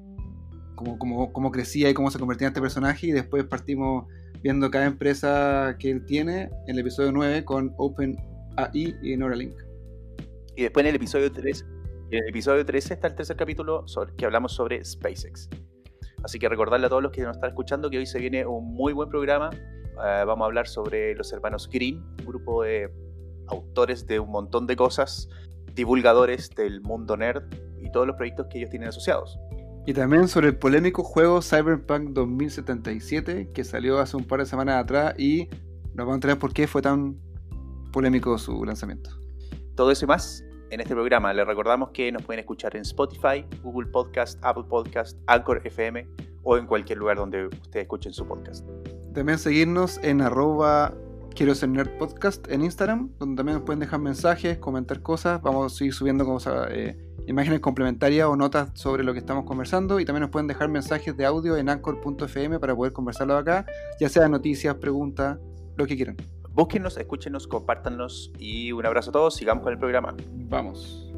cómo crecía y cómo se convertía en este personaje, y después partimos viendo cada empresa que él tiene en el episodio 9 con OpenAI y Neuralink. Y después en el episodio 3, en el episodio 13 está el tercer capítulo que hablamos sobre SpaceX. Así que recordarle a todos los que nos están escuchando que hoy se viene un muy buen programa. Eh, vamos a hablar sobre los hermanos Green, un grupo de autores de un montón de cosas, divulgadores del mundo nerd y todos los proyectos que ellos tienen asociados. Y también sobre el polémico juego Cyberpunk 2077 que salió hace un par de semanas atrás y nos vamos a enterar por qué fue tan polémico su lanzamiento. Todo eso y más en este programa. Les recordamos que nos pueden escuchar en Spotify, Google Podcast, Apple Podcast, Anchor FM o en cualquier lugar donde ustedes escuchen su podcast. También seguirnos en arroba quiero ser nerd podcast en Instagram, donde también nos pueden dejar mensajes, comentar cosas. Vamos a seguir subiendo cosas, eh, imágenes complementarias o notas sobre lo que estamos conversando. Y también nos pueden dejar mensajes de audio en anchor.fm para poder conversarlo acá, ya sea noticias, preguntas, lo que quieran. Búsquennos, escúchenos, compártanos y un abrazo a todos. Sigamos con el programa. Vamos.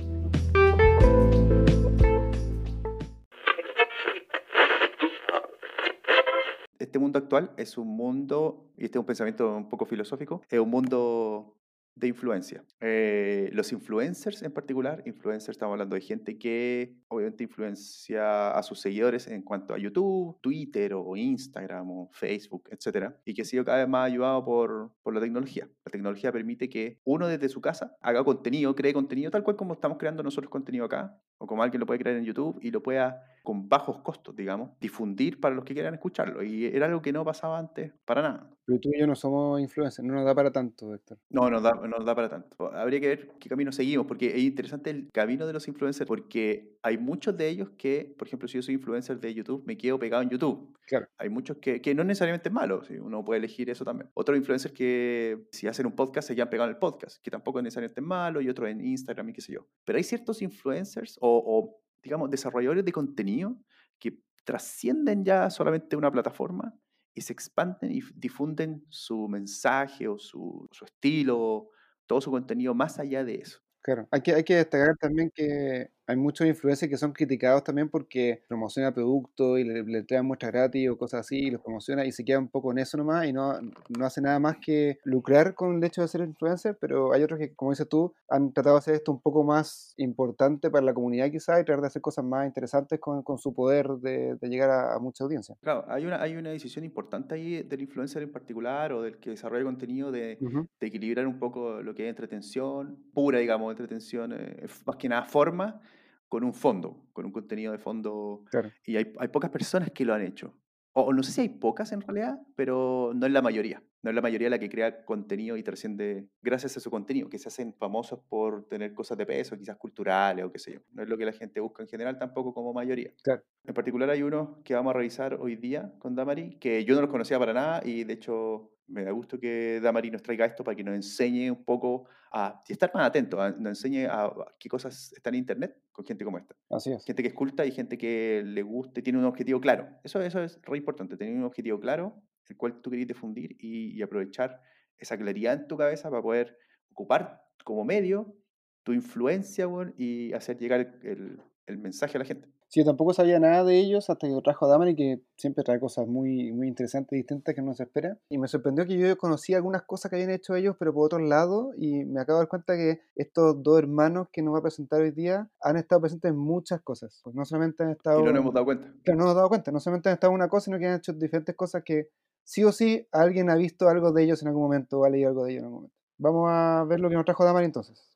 Este mundo actual es un mundo, y este es un pensamiento un poco filosófico, es un mundo de influencia. Eh, los influencers en particular, influencers estamos hablando de gente que obviamente influencia a sus seguidores en cuanto a YouTube, Twitter o Instagram o Facebook, etcétera, y que ha sido cada vez más ayudado por, por la tecnología. La tecnología permite que uno desde su casa haga contenido, cree contenido tal cual como estamos creando nosotros contenido acá, o como alguien lo puede crear en YouTube y lo pueda con bajos costos, digamos, difundir para los que quieran escucharlo. Y era algo que no pasaba antes para nada. Pero tú y yo no somos influencers, no nos da para tanto, Héctor. No, no da, no da para tanto. Habría que ver qué camino seguimos, porque es interesante el camino de los influencers, porque hay muchos de ellos que, por ejemplo, si yo soy influencer de YouTube, me quedo pegado en YouTube. Claro. Hay muchos que, que no necesariamente es malo, ¿sí? uno puede elegir eso también. Otros influencers que si hacen un podcast se quedan pegados en el podcast, que tampoco es necesariamente malo, y otros en Instagram y qué sé yo. Pero hay ciertos influencers o, o digamos, desarrolladores de contenido que trascienden ya solamente una plataforma y se expanden y difunden su mensaje o su, su estilo, todo su contenido más allá de eso. Claro, hay que, hay que destacar también que hay muchos influencers que son criticados también porque promocionan productos y le, le traen muestras gratis o cosas así y los promociona y se queda un poco en eso nomás y no, no hace nada más que lucrar con el hecho de ser influencer, pero hay otros que, como dices tú, han tratado de hacer esto un poco más importante para la comunidad quizás y tratar de hacer cosas más interesantes con, con su poder de, de llegar a, a mucha audiencia. Claro, hay una, hay una decisión importante ahí del influencer en particular o del que desarrolla contenido de, equilibrar un poco lo que es entretención, pura, digamos, entretención, eh, más que nada forma, con un fondo, con un contenido de fondo. Claro. Y hay, hay pocas personas que lo han hecho. O, o no sé si hay pocas en realidad, pero no es la mayoría. No es la mayoría la que crea contenido y trasciende gracias a su contenido, que se hacen famosos por tener cosas de peso, quizás culturales o qué sé yo. No es lo que la gente busca en general, tampoco como mayoría. Claro. En particular hay uno que vamos a revisar hoy día con Damari, que yo no los conocía para nada y de hecho me da gusto que Damari nos traiga esto para que nos enseñe un poco a y estar más atentos, a- nos enseñe a, a qué cosas están en internet con gente como esta. Así es. Gente que es culta y gente que le gusta y tiene un objetivo claro. Eso, eso es re importante, tener un objetivo claro, el cual tú querés difundir y, y aprovechar esa claridad en tu cabeza para poder ocupar como medio tu influencia y hacer llegar el, el- el mensaje a la gente. Sí, yo tampoco sabía nada de ellos hasta que lo trajo a Damari, que siempre trae cosas muy, muy interesantes y distintas que no se espera. Y me sorprendió que yo conocía algunas cosas que habían hecho ellos, pero por otro lado, y me acabo de dar cuenta que estos dos hermanos que nos va a presentar hoy día han estado presentes en muchas cosas. Pues no solamente han estado. Y no nos hemos dado cuenta. Claro, no nos hemos dado cuenta, no solamente han estado en una cosa, sino que han hecho diferentes cosas que sí o sí alguien ha visto algo de ellos en algún momento o ha leído algo de ellos en algún momento. Vamos a ver lo que nos trajo Damari entonces.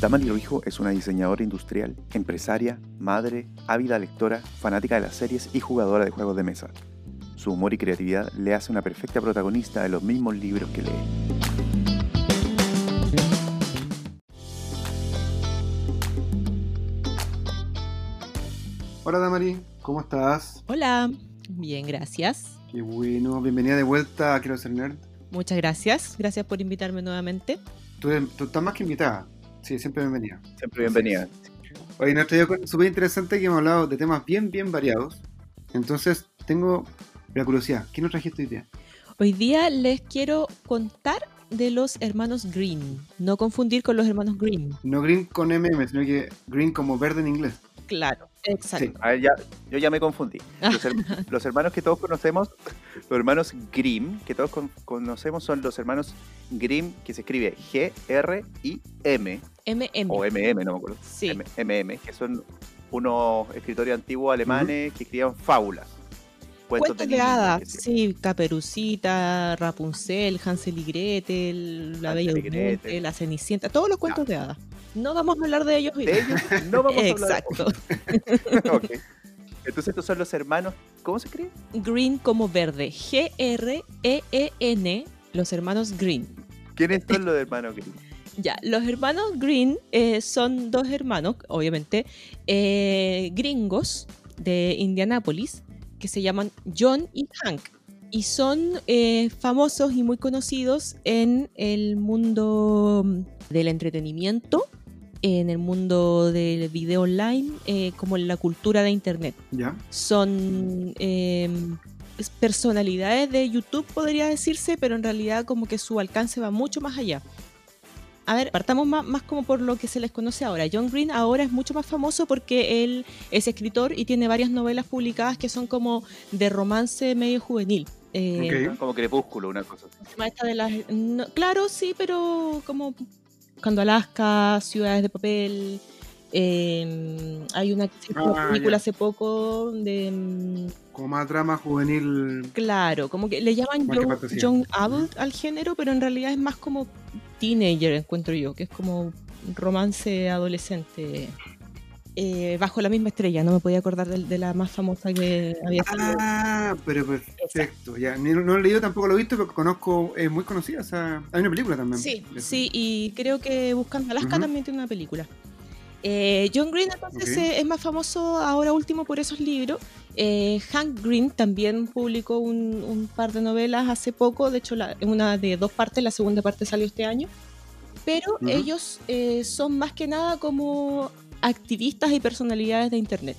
Damari Rijo es una diseñadora industrial, empresaria, madre, ávida lectora, fanática de las series y jugadora de juegos de mesa. Su humor y creatividad le hace una perfecta protagonista de los mismos libros que lee. Hola Damari, ¿cómo estás? Hola, bien, gracias. Qué bueno, bienvenida de vuelta a Quiero ser Nerd. Muchas gracias. Gracias por invitarme nuevamente. Tú, tú estás más que invitada. Sí, siempre bienvenida. Siempre bienvenida. Hoy nos traído con- súper interesante que hemos hablado de temas bien, bien variados. Entonces, tengo la curiosidad. ¿Qué nos trajiste hoy día? Hoy día les quiero contar de los hermanos Green. No confundir con los hermanos Green. No green con MM, sino que green como verde en inglés. Claro, exacto. A ver, ya, yo ya me confundí. Los, her- los hermanos que todos conocemos, los hermanos Grimm, que todos con- conocemos, son los hermanos Grimm, que se escribe G-R-I-M, MM. o M-M, no me acuerdo. Sí. M-M, que son unos escritores antiguos alemanes que escribían fábulas. Cuentos, Cuentos de niños, hadas, sí, Caperucita, Rapunzel, Hansel y Gretel, La Bella Hansel Durmiente. La Cenicienta, todos los cuentos de hadas. No vamos a hablar de ellos hoy. De ellos no vamos a hablar. Exacto. Ok. Entonces estos son los hermanos, ¿cómo se escribe? Green como verde. G-R-E-E-N, los hermanos Green. ¿Quiénes son los hermanos Grimm? Ya, los hermanos Green eh, son dos hermanos, obviamente, eh, gringos de Indianápolis, que se llaman John y Hank. Y son eh, famosos y muy conocidos en el mundo del entretenimiento, en el mundo del video online, eh, como en la cultura de Internet. ¿Ya? Son es personalidades de YouTube, podría decirse, pero en realidad como que su alcance va mucho más allá. A ver, partamos más, más como por lo que se les conoce ahora. John Green ahora es mucho más famoso porque él es escritor y tiene varias novelas publicadas que son como de romance medio juvenil. Eh. Como crepúsculo, una cosa así. de las- no, claro, sí, pero como Buscando Alaska, Ciudades de Papel. eh, hay una, una Ah, película ya. hace poco de. mm, Como más drama juvenil. Claro, como que le llaman young adult al género, pero en realidad es más como teenager, encuentro yo, que es como romance adolescente. Eh, bajo la misma estrella, no me podía acordar de, de la más famosa que había salido. Ah, pero perfecto. Ya, ni- no, lo he leído, tampoco lo he visto, pero conozco, es muy conocida. O sea, hay una película también. Sí, sí, y creo que Buscando Alaska también tiene una película. Eh, John Green entonces eh, es más famoso ahora último por esos libros. Eh, Hank Green también publicó un, un par de novelas hace poco, de hecho la- una de dos partes, la segunda parte salió este año. Pero ellos son más que nada como activistas y personalidades de Internet.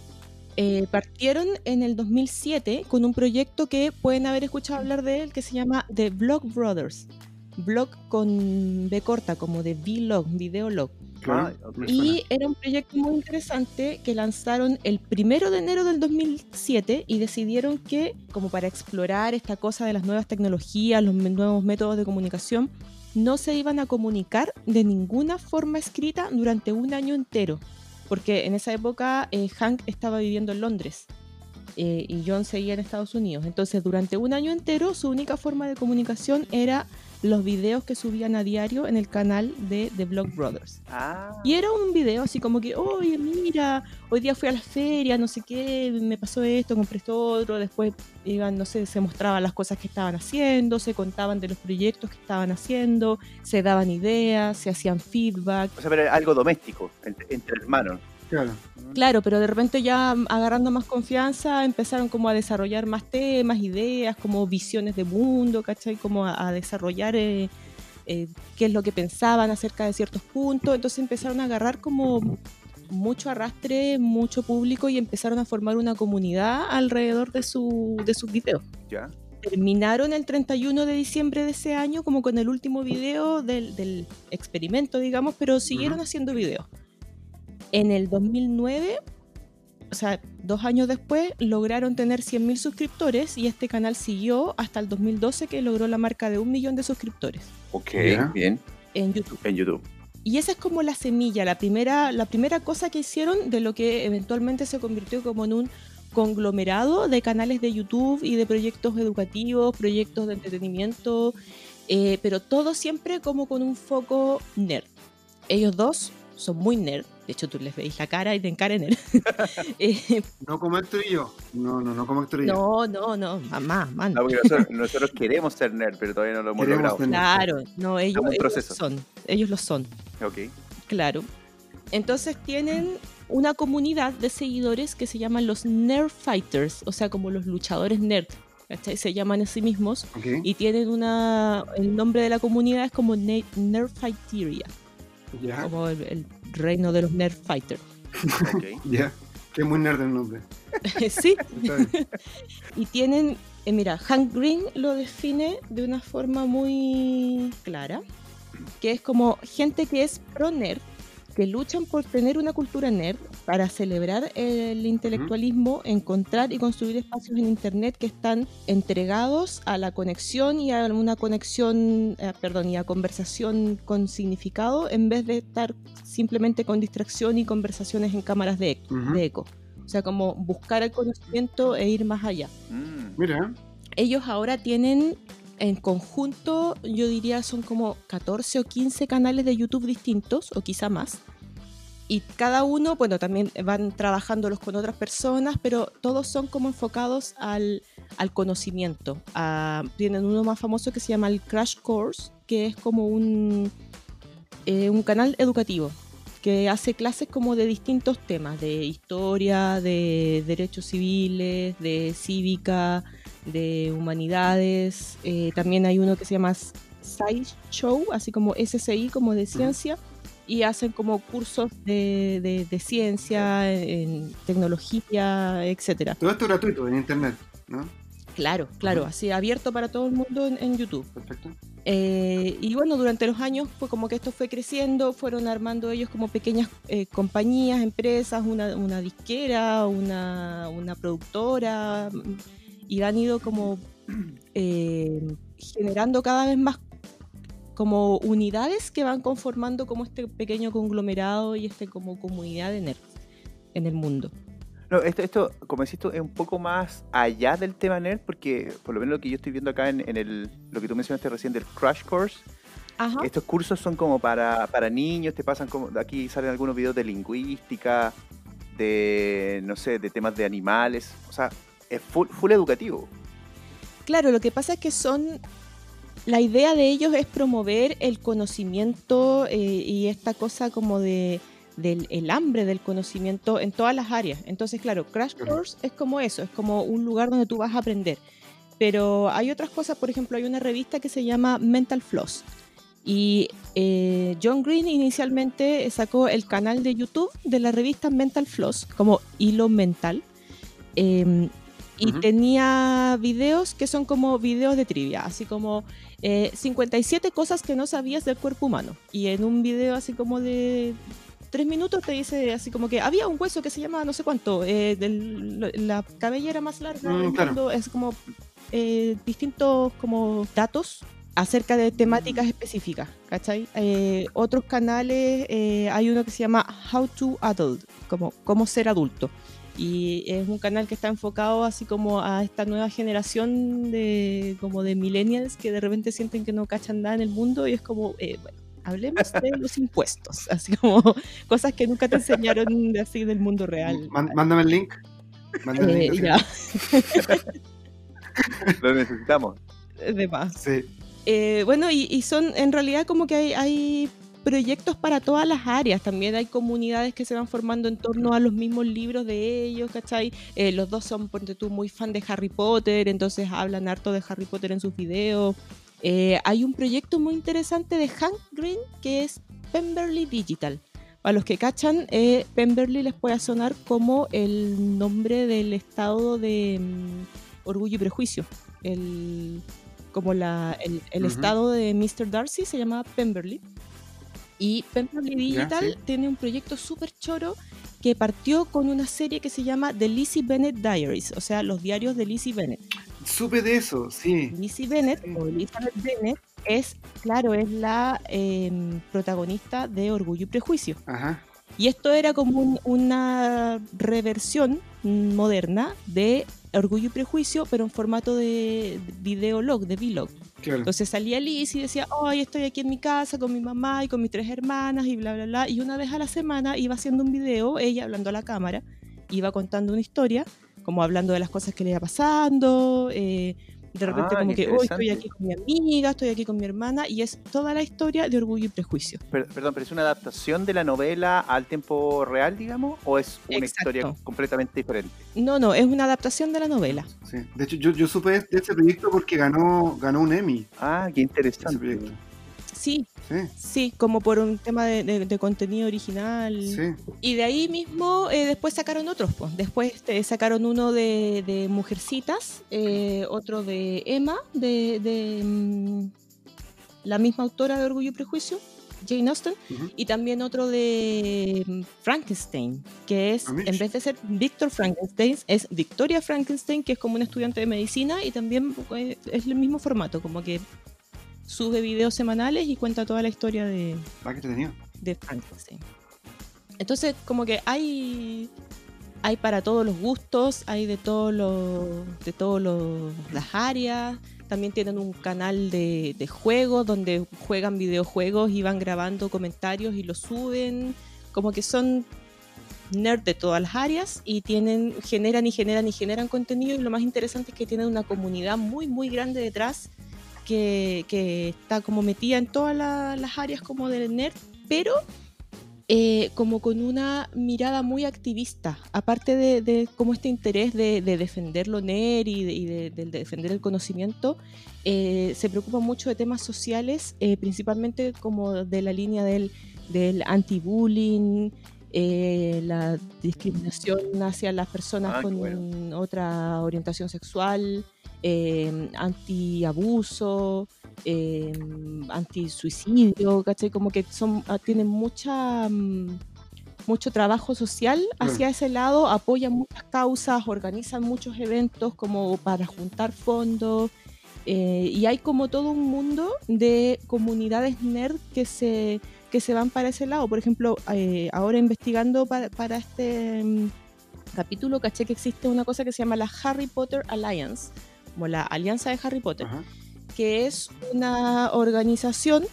Partieron en el 2007 con un proyecto que pueden haber escuchado hablar de él que se llama The Vlog Brothers. Blog con B corta, como de vlog, videolog. Claro, Ah. Y era un proyecto muy interesante que lanzaron el primero de enero del 2007 y decidieron que, como para explorar esta cosa de las nuevas tecnologías, los nuevos métodos de comunicación, no se iban a comunicar de ninguna forma escrita durante un año entero. Porque en esa época eh, Hank estaba viviendo en Londres eh, y John seguía en Estados Unidos. Entonces, durante un año entero, su única forma de comunicación era los videos que subían a diario en el canal de The Vlog Brothers. Ah, Y era un video así como que, oye, mira, hoy día fui a la feria, no sé qué, me pasó esto, compré esto otro, después iban, no sé, se mostraban las cosas que estaban haciendo, se contaban de los proyectos que estaban haciendo, se daban ideas, se hacían feedback. o sea, pero era algo doméstico, entre, entre hermanos. Claro. Claro, pero de repente ya agarrando más confianza empezaron como a desarrollar más temas, ideas, como visiones de mundo, ¿cachai? Como a, a desarrollar eh, eh, qué es lo que pensaban acerca de ciertos puntos. Entonces empezaron a agarrar como mucho arrastre, mucho público y empezaron a formar una comunidad alrededor de, su, de sus videos. ¿Ya? Terminaron el 31 de diciembre de ese año como con el último video del, del experimento, digamos, pero siguieron haciendo videos. En el 2009, o sea, dos años después, lograron tener 100.000 suscriptores y este canal siguió hasta el 2012 que logró la marca de un millón de suscriptores Ok, bien. en YouTube. En YouTube. Y esa es como la semilla, la primera, la primera cosa que hicieron de lo que eventualmente se convirtió como en un conglomerado de canales de YouTube y de proyectos educativos, proyectos de entretenimiento, eh, pero todo siempre como con un foco nerd. Ellos dos son muy nerd. De hecho, tú les veis la cara y te encaren nerd. Eh, No como Héctor y yo. No, no, no como Héctor y yo. no, no, no, mamá, man. No, porque nosotros, nosotros queremos ser nerd, pero todavía no lo hemos Queremos logrado. Claro, no, ellos, son. Ellos lo son. Ok. Claro. Entonces tienen una comunidad de seguidores que se llaman los Nerd Fighters, o sea, como los luchadores nerd. ¿cachai? Se llaman a sí mismos Ok. y tienen una. El nombre de la comunidad es como Ne- Nerd Fighteria, Ya, como el, el reino de los Nerd Fighters. ok. ya. Que muy nerd el nombre. sí, y tienen. eh, mira, Hank Green lo define de una forma muy clara, que es como gente que es pro nerd, que luchan por tener una cultura nerd para celebrar el intelectualismo, encontrar y construir espacios en internet que están entregados a la conexión y a una conexión, eh, perdón, y a conversación con significado en vez de estar simplemente con distracción y conversaciones en cámaras de eco. De eco. O sea, como buscar el conocimiento e ir más allá Mm. Mira, ellos ahora tienen en conjunto, yo diría son como 14 o 15 canales de YouTube distintos, o quizá más. Y cada uno, bueno, también van trabajándolos con otras personas, pero todos son como enfocados al, al conocimiento. Ah, tienen uno más famoso que se llama el Crash Course, que es como un, eh, un canal educativo que hace clases como de distintos temas, de historia, de derechos civiles, de cívica, de humanidades. eh, también hay uno que se llama SciShow, así como SCI, como de ciencia. Y hacen como cursos de, de- de ciencia, en tecnología, etcétera. todo esto gratuito en internet, ¿no? Claro, claro, así abierto para todo el mundo en, en YouTube. Perfecto. Eh, y bueno, durante los años fue como que esto fue creciendo, fueron armando ellos como pequeñas eh, compañías, empresas, una, una disquera, una, una productora, y han ido como eh, generando cada vez más como unidades que van conformando como este pequeño conglomerado y este como comunidad de nerds en el mundo. No, esto, esto, como decís tú, es un poco más allá del tema nerd, porque por lo menos lo que yo estoy viendo acá en, en el, lo que tú mencionaste recién del Crash Course, Ajá. estos cursos son como para, para niños, te pasan como, aquí salen algunos videos de lingüística, de, no sé, de temas de animales, o sea, es full, full educativo. Claro, lo que pasa es que son. La idea de ellos es promover el conocimiento eh, y esta cosa como de del el hambre del conocimiento en todas las áreas. Entonces, claro, Crash. Course es como eso, es como un lugar donde tú vas a aprender. Pero hay otras cosas, por ejemplo, hay una revista que se llama Mental Floss. Y eh, John Green inicialmente sacó el canal de YouTube de la revista Mental Floss, como hilo mental. Em, y tenía videos que son como videos de trivia, así como eh, 57 cosas que no sabías del cuerpo humano. Y en un video así como de tres minutos te dice así como que había un hueso que se llama no sé cuánto, eh, del- la cabellera más larga Mm, del claro. mundo, es como eh, distintos como datos acerca de temáticas Mm. específicas, ¿cachai? Eh, otros canales, eh, hay uno que se llama How to Adult, como cómo ser adulto. Y es un canal que está enfocado así como a esta nueva generación de como de millennials que de repente sienten que no cachan nada en el mundo y es como, eh, bueno, hablemos de los impuestos, así como cosas que nunca te enseñaron de así del mundo real. Mándame el link. Mándame el Eh, link. ya, así. Lo necesitamos. de más. Sí. Eh, bueno, y, y son en realidad como que hay, hay proyectos para todas las áreas. También hay comunidades que se van formando en torno a los mismos libros de ellos, ¿cachai? Eh, los dos son, ponte tú, muy fan de Harry Potter, entonces hablan harto de Harry Potter en sus videos. Eh, hay un proyecto muy interesante de Hank Green que es Pemberley Digital. Para los que cachan, eh, Pemberley les puede sonar como el nombre del estado de mm, Orgullo y Prejuicio. El, como la, el, estado de Mr. Darcy se llama Pemberley. Y Ya, Digital sí. tiene un proyecto súper choro que partió con una serie que se llama The Lizzie Bennett Diaries, o sea, los diarios de Lizzie Bennett. Supe de eso, sí. Lizzie Bennett o Elizabeth Bennett es, claro, es la em, protagonista de Orgullo y Prejuicio. Ajá. Y esto era como un- una reversión moderna de Orgullo y Prejuicio, pero en formato de videolog, de vlog. Claro. Entonces salía Liz y decía, hoy estoy aquí en mi casa con mi mamá y con mis tres hermanas y bla, bla, bla. Y una vez a la semana iba haciendo un video, ella hablando a la cámara, iba contando una historia, como hablando de las cosas que le iba pasando. eh, de repente Ah, como que, hoy estoy aquí con mi amiga, estoy aquí con mi hermana. Y es toda la historia de Orgullo y Prejuicio. Per- perdón, pero es una adaptación de la novela al tiempo real, digamos, o es una Exacto. historia completamente diferente. No, no, es una adaptación de la novela. Sí. De hecho, yo, yo supe de ese proyecto porque ganó, ganó un Emmy. Ah, qué Ese interesante. proyecto. Sí, Sí, sí, como por un tema de, de- de contenido original. sí. Y de ahí mismo eh, después sacaron otros, pues. Después este, sacaron uno de, de Mujercitas, eh, otro de Emma, de, de, mm, la misma autora de Orgullo y Prejuicio, Jane Austen, y también otro de mm, Frankenstein, que es, Ah, en vez de ser Victor Frankenstein, es Victoria Frankenstein, que es como una estudiante de medicina y también eh, es el mismo formato, como que sube videos semanales y cuenta toda la historia de, Ah, qué de Frankenstein. Entonces, como que hay hay para todos los gustos, hay de todos los de todos los las áreas. También tienen un canal de, de juegos donde juegan videojuegos y van grabando comentarios y los suben. Como que son nerd de todas las áreas y tienen generan y generan y generan contenido y lo más interesante es que tienen una comunidad muy muy grande detrás que, está como metida en todas la- las áreas como del nerd, pero eh, como con una mirada muy activista, aparte de, de como este interés de, de defender lo nerd y, de, defender el conocimiento, eh, se preocupa mucho de temas sociales, eh, principalmente como de la línea del anti-bullying, eh, la discriminación hacia las personas Ah, con bueno. otra orientación sexual, eh, anti-abuso, eh, anti-suicidio, ¿cachai? Como que son, ah, tienen mucha, mm, mucho trabajo social hacia ese lado, apoyan muchas causas, organizan muchos eventos como para juntar fondos. Eh, y hay como todo un mundo de comunidades nerd que se, que se van para ese lado. Por ejemplo, eh, ahora investigando para, para este mm, capítulo, caché que existe una cosa que se llama la Harry Potter Alliance, como la Alianza de Harry Potter, Ajá. que es una organización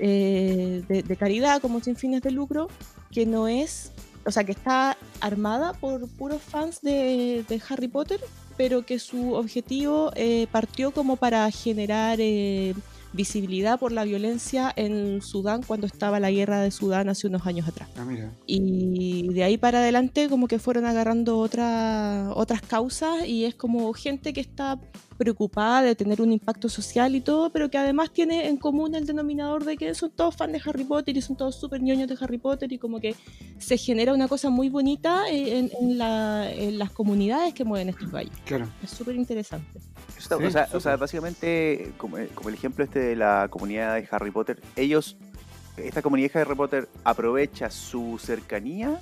eh, de, de caridad como sin fines de lucro que no es, o sea, que está armada por puros fans de, de Harry Potter, pero que su objetivo eh, partió como para generar eh, visibilidad por la violencia en Sudán cuando estaba la guerra de Sudán hace unos años atrás. Ah, mira. Y de ahí para adelante como que fueron agarrando otra- otras causas y es como gente que está preocupada de tener un impacto social y todo, pero que además tiene en común el denominador de que son todos fans de Harry Potter y son todos súper ñoños de Harry Potter y como que se genera una cosa muy bonita eh, en, en la- en las comunidades que mueven estos gallos. Claro. Es súper interesante. Sí, o, sea, o sea, básicamente, como, como el ejemplo este de la comunidad de Harry Potter, ellos, esta comunidad de Harry Potter aprovecha su cercanía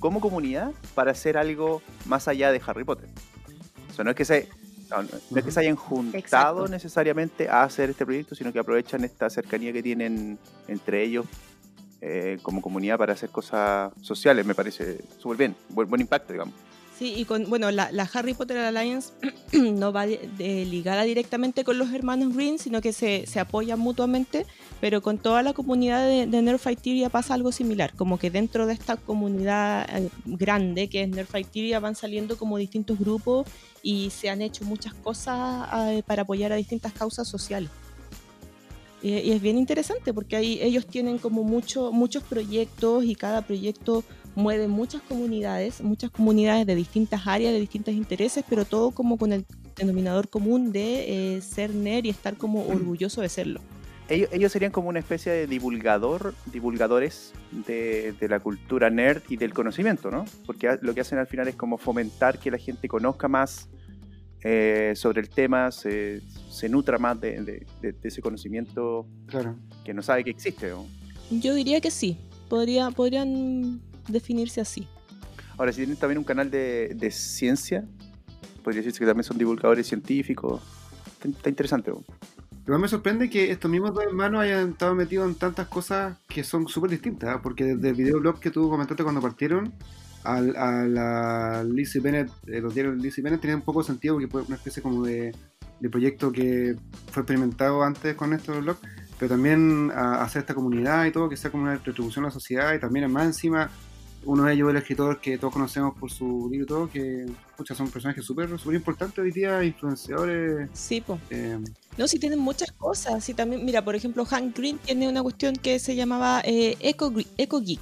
como comunidad para hacer algo más allá de Harry Potter. O sea, no es que se, no, no- no es que se hayan juntado Exacto. necesariamente a hacer este proyecto, sino que aprovechan esta cercanía que tienen entre ellos eh, como comunidad para hacer cosas sociales, me parece súper bien, buen, buen impacto, digamos. Sí, y con, bueno, la, la Harry Potter Alliance no va de- de- ligada directamente con los hermanos Green, sino que se, se apoyan mutuamente, pero con toda la comunidad de, de Nerfighteria pasa algo similar, como que dentro de esta comunidad eh, grande que es Nerfighteria van saliendo como distintos grupos y se han hecho muchas cosas eh, para apoyar a distintas causas sociales. Y, y es bien interesante porque ahí ellos tienen como mucho, muchos proyectos y cada proyecto mueve muchas comunidades, muchas comunidades de distintas áreas, de distintos intereses, pero todo como con el denominador común de eh, ser nerd y estar como orgulloso de serlo. Ellos, ellos serían como una especie de divulgador, divulgadores de, de la cultura nerd y del conocimiento, ¿no? Porque lo que hacen al final es como fomentar que la gente conozca más eh, sobre el tema, se, se nutra más de, de- de- de ese conocimiento Claro. que no sabe que existe. ¿no? Yo diría que sí, podría, podrían definirse así. Ahora, si tienen también un canal de, de ciencia, podría decirse que también son divulgadores científicos. Está, está interesante. ¿no? Pero me sorprende que estos mismos dos hermanos hayan estado metidos en tantas cosas que son súper distintas, ¿eh? porque desde el videoblog que tú comentaste cuando partieron, al- a la Lizzie Bennett, eh, los diarios de Lizzie Bennett tenían un poco de sentido porque fue una especie como de, de proyecto que fue experimentado antes con estos blogs, pero también a, a hacer esta comunidad y todo, que sea como una retribución a la sociedad y también más encima uno de ellos el escritor que todos conocemos por su libro y todo, que pucha, son personajes súper súper importantes hoy día, influenciadores. Sí, po. eh, No, sí tienen muchas cosas. Sí, también, mira, por ejemplo, Hank Green tiene una cuestión que se llamaba eh, Eco, Gre- Eco Geek,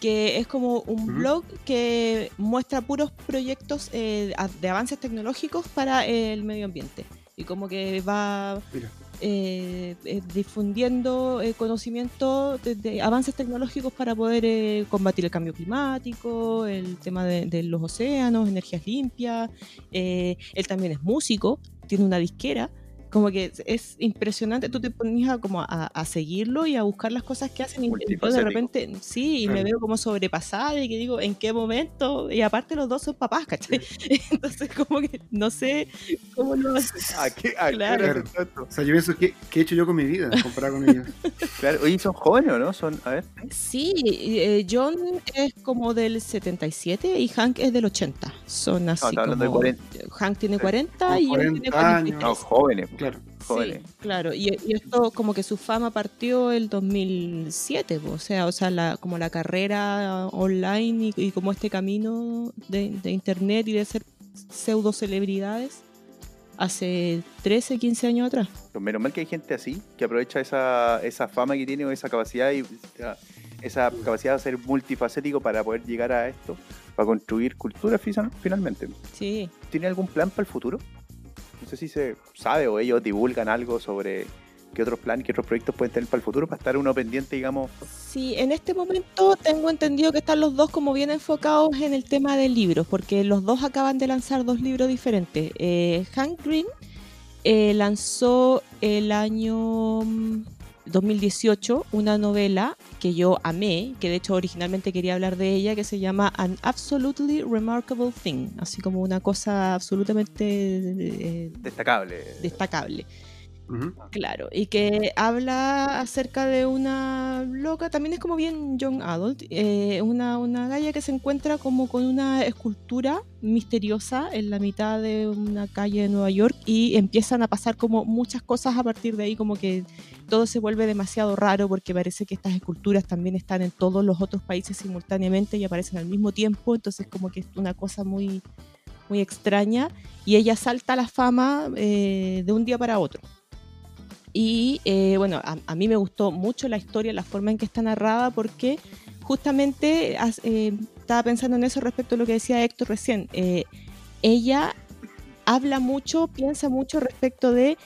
que es como un blog que muestra puros proyectos eh, de avances tecnológicos para el medio ambiente. Y como que va Mira. Eh, eh, difundiendo eh, conocimiento de, avances tecnológicos para poder eh, combatir el cambio climático, el tema de, de los océanos, energías limpias. Él también es músico, tiene una disquera. Como que es- es impresionante, tú te ponías a, como a, a seguirlo y a buscar las cosas que hacen y, yo de repente, sí, y me veo como sobrepasada y que digo, ¿en qué momento? Y aparte los dos son papás, ¿cachai? Entonces como que no sé cómo lo hacen. ¿A qué, a qué Claro. esto? O sea, yo pienso, ¿qué, qué he hecho yo con mi vida comparado con ellos? Claro, oye, ¿son jóvenes o no? Son, a ver. Sí, eh, John es como del 77 y Hank es del 80. Son así está hablando de como- 40. Hank tiene Sí, 40 como y John tiene 40 años. 43. No, jóvenes. Claro. Jóvenes. Sí, claro. Y, y esto como que su fama partió el 2007, po, o sea, o sea, la, como la carrera online y, y como este camino de, de internet y de ser pseudo celebridades hace 13, 15 años atrás. Menos mal que hay gente así, que aprovecha esa, esa fama que tiene o esa capacidad y esa, esa capacidad de ser multifacético para poder llegar a esto, para construir cultura finalmente. Sí. ¿Tiene algún plan para el futuro? No sé si se sabe o ellos divulgan algo sobre qué otros planes, qué otros proyectos pueden tener para el futuro, para estar uno pendiente, digamos. Sí, en este momento tengo entendido que están los dos como bien enfocados en el tema de libros, porque los dos acaban de lanzar dos libros diferentes. Eh, Hank Green eh, lanzó el año mm, 2018 una novela que yo amé, que de hecho originalmente quería hablar de ella, que se llama An Absolutely Remarkable Thing, así como una cosa absolutamente eh, Destacable. destacable. Claro, y que habla acerca de una loca, también es como bien young adult, eh, una, una galla que se encuentra como con una escultura misteriosa en la mitad de una calle de Nueva York y empiezan a pasar como muchas cosas a partir de ahí, como que todo se vuelve demasiado raro porque parece que estas esculturas también están en todos los otros países simultáneamente y aparecen al mismo tiempo, entonces como que es una cosa muy, muy extraña y ella salta a la fama eh, de un día para otro. Y eh, bueno, a, a mí me gustó mucho la historia, la forma en que está narrada, porque justamente eh, estaba pensando en eso respecto a lo que decía Héctor recién. Eh, ella habla mucho, piensa mucho respecto de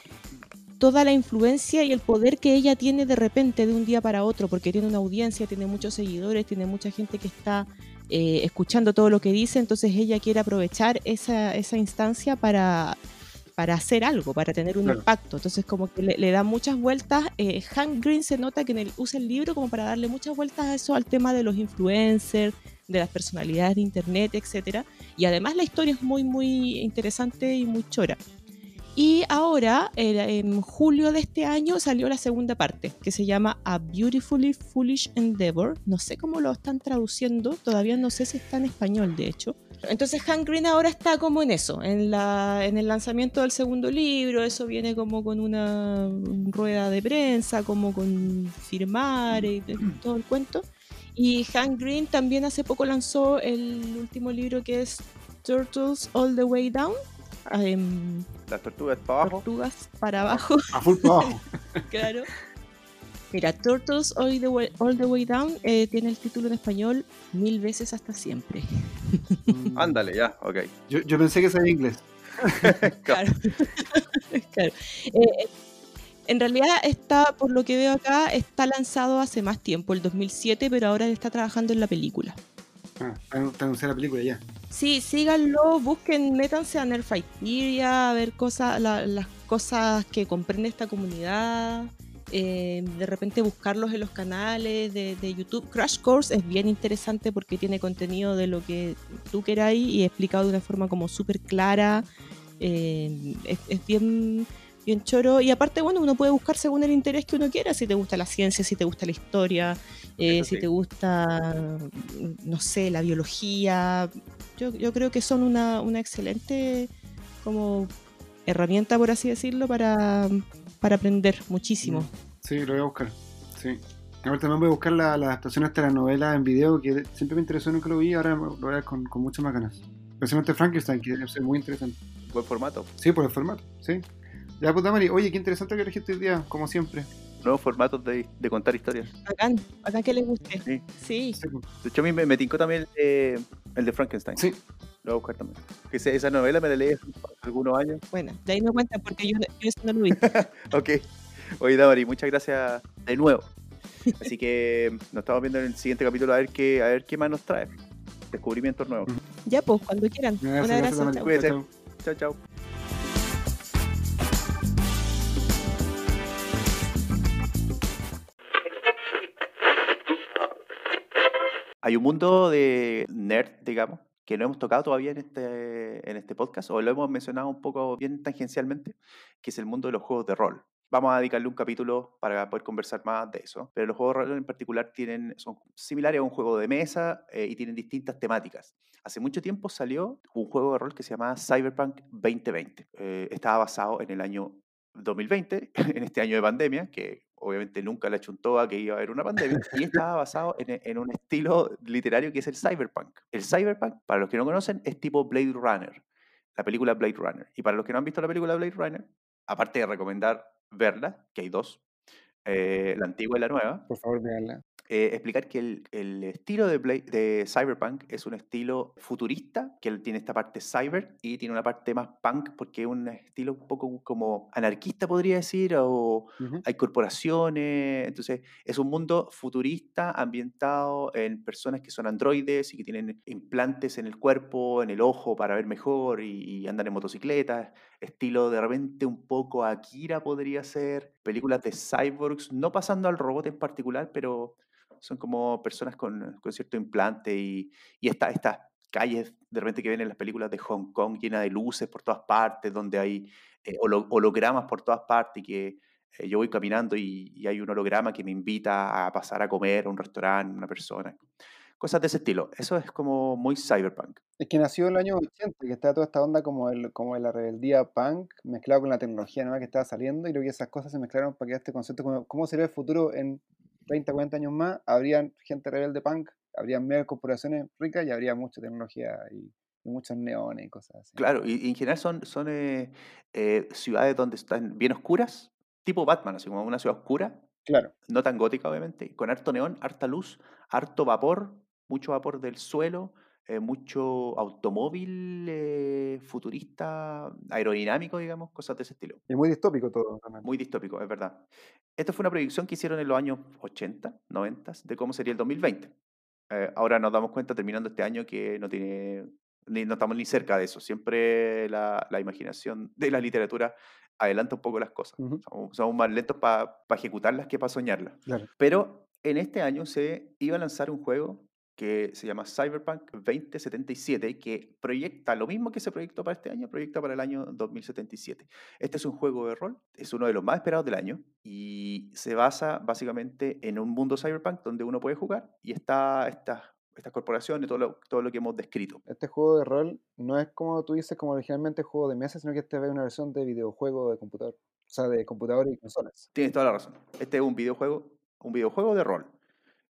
toda la influencia y el poder que ella tiene de repente de un día para otro, porque tiene una audiencia, tiene muchos seguidores, tiene mucha gente que está eh, escuchando todo lo que dice, entonces ella quiere aprovechar esa, esa instancia para, para hacer algo, para tener un Claro. impacto. Entonces como que le, le da muchas vueltas. Eh, Hank Green se nota que en el, usa el libro como para darle muchas vueltas a eso, al tema de los influencers, de las personalidades de internet, etcétera. Y además la historia es muy, muy interesante y muy chora. Y ahora, el- en julio de este año, salió la segunda parte, que se llama A Beautifully Foolish Endeavor. No sé cómo lo están traduciendo, todavía no sé si está en español, de hecho. Entonces Hank Green ahora está como en eso, en, la, en el lanzamiento del segundo libro, eso viene como con una rueda de prensa, como con firmar y todo el cuento. Y Hank Green también hace poco lanzó el último libro que es Turtles All the Way Down. em, Las tortugas para abajo. tortugas para abajo, A full para abajo. claro. Mira, Turtles All the Way, All the Way Down eh, tiene el título en español Mil veces hasta siempre. Ándale, ya, ok. Yo, yo pensé que sabía inglés. Claro. Claro. Eh, en realidad está, por lo que veo acá, está lanzado hace más tiempo, el 2007, pero ahora está trabajando en la película. Ah, te anuncié la película ya. Sí, síganlo, busquen, métanse a Nerfighteria, a ver cosas, la- las cosas que comprende esta comunidad. Eh, de repente buscarlos en los canales de, de YouTube. Crash Course es bien interesante porque tiene contenido de lo que tú queráis y explicado de una forma como súper clara. eh, es, es bien bien choro. Y aparte, bueno, uno puede buscar según el interés que uno quiera, si te gusta la ciencia, si te gusta la historia, eh, si te gusta, no sé, la biología. Yo, yo creo que son una, una excelente como herramienta, por así decirlo, para, para aprender muchísimo. Sí, lo voy a buscar. Sí. Ahora también voy a buscar la, la adaptación a esta novela en video que siempre me interesó, nunca lo vi, ahora lo voy a ver con, con muchas más ganas. Especialmente Frankenstein, que debe ser muy interesante. Buen formato. Sí, por el formato, sí. Ya, puta Mari, oye, qué interesante que elegiste hoy día, como siempre. Nuevos formatos de, de contar historias. Bacán, bacán que les guste. Sí. Sí. De hecho, a mí me, me tincó también el de, el de Frankenstein. Sí. Lo voy a buscar también. Que esa, esa novela me la leí hace algunos años. Bueno, de ahí no cuentan porque yo, yo eso no lo vi. Ok. Oye, Damari, muchas gracias de nuevo. Así que nos estamos viendo en el siguiente capítulo a ver qué, a ver qué más nos trae. Descubrimientos nuevos. ya, pues, cuando quieran. Gracias, Un gracias, abrazo. Mari. chao. Chao, chao. Hay un mundo de nerd, digamos, que no hemos tocado todavía en este, en este podcast, o lo hemos mencionado un poco bien tangencialmente, que es el mundo de los juegos de rol. Vamos a dedicarle un capítulo para poder conversar más de eso. Pero los juegos de rol en particular tienen, son similares a un juego de mesa eh, y tienen distintas temáticas. Hace mucho tiempo salió un juego de rol que se llamaba Cyberpunk 2020. Eh, estaba basado en el año 2020, en este año de pandemia, que obviamente nunca le achuntó a que iba a haber una pandemia, y estaba basado en, en un estilo literario que es el cyberpunk. El cyberpunk, para los que no conocen, es tipo Blade Runner, la película Blade Runner. Y para los que no han visto la película Blade Runner, aparte de recomendar verla, que hay dos, eh, la antigua y la nueva, Por favor, véanla. Eh, explicar que el, el estilo de, de Cyberpunk es un estilo futurista, que tiene esta parte cyber y tiene una parte más punk, porque es un estilo un poco como anarquista, podría decir, o Ujú. hay corporaciones, entonces es un mundo futurista ambientado en personas que son androides y que tienen implantes en el cuerpo, en el ojo para ver mejor y, y andan en motocicletas, estilo de repente un poco Akira podría ser, películas de cyborgs, no pasando al robot en particular, pero son como personas con, con cierto implante y, y esta- estas calles de repente que ven en las películas de Hong Kong llenas de luces por todas partes, donde hay eh, holo- hologramas por todas partes y que eh, yo voy caminando y, y hay un holograma que me invita a pasar a comer a un restaurante, una persona. Cosas de ese estilo. Eso es como muy cyberpunk. Es que nació en el año 80, que estaba toda esta onda como, el, como de la rebeldía punk mezclado con la tecnología nueva que estaba saliendo y que esas cosas se mezclaron para que este concepto, como, ¿cómo sería el futuro en 30, 40 años más? Habría gente rebelde punk, habría mega corporaciones ricas y habría mucha tecnología y, y muchos neones y cosas así. Claro, y, y en general son, son eh, eh, ciudades donde están bien oscuras, tipo Batman, así como una ciudad oscura, Claro. no tan gótica obviamente, con harto neón, harta luz, harto vapor, mucho vapor del suelo, eh, mucho automóvil eh, futurista, aerodinámico, digamos, cosas de ese estilo. Y muy distópico todo también. Muy distópico, es verdad. Esto fue una predicción que hicieron en los años 80, 90, de cómo sería el 2020. Eh, ahora nos damos cuenta, terminando este año, que no tiene ni, no estamos ni cerca de eso. Siempre la, la imaginación de la literatura adelanta un poco las cosas. Ujú. Somos, somos más lentos para ejecutarlas que para soñarlas. Claro. Pero en este año se iba a lanzar un juego que se llama Cyberpunk 2077, que proyecta lo mismo que se proyectó para este año, proyecta para el año 2077. Este es un juego de rol, es uno de los más esperados del año y se basa básicamente en un mundo cyberpunk donde uno puede jugar y está estas estas corporaciones, todo lo, todo lo que hemos descrito. Este juego de rol no es como tú dices, como originalmente juego de mesa, sino que este es una versión de videojuego de computador. O sea, de computador y consolas. Tienes toda la razón. Este es un videojuego, un videojuego de rol,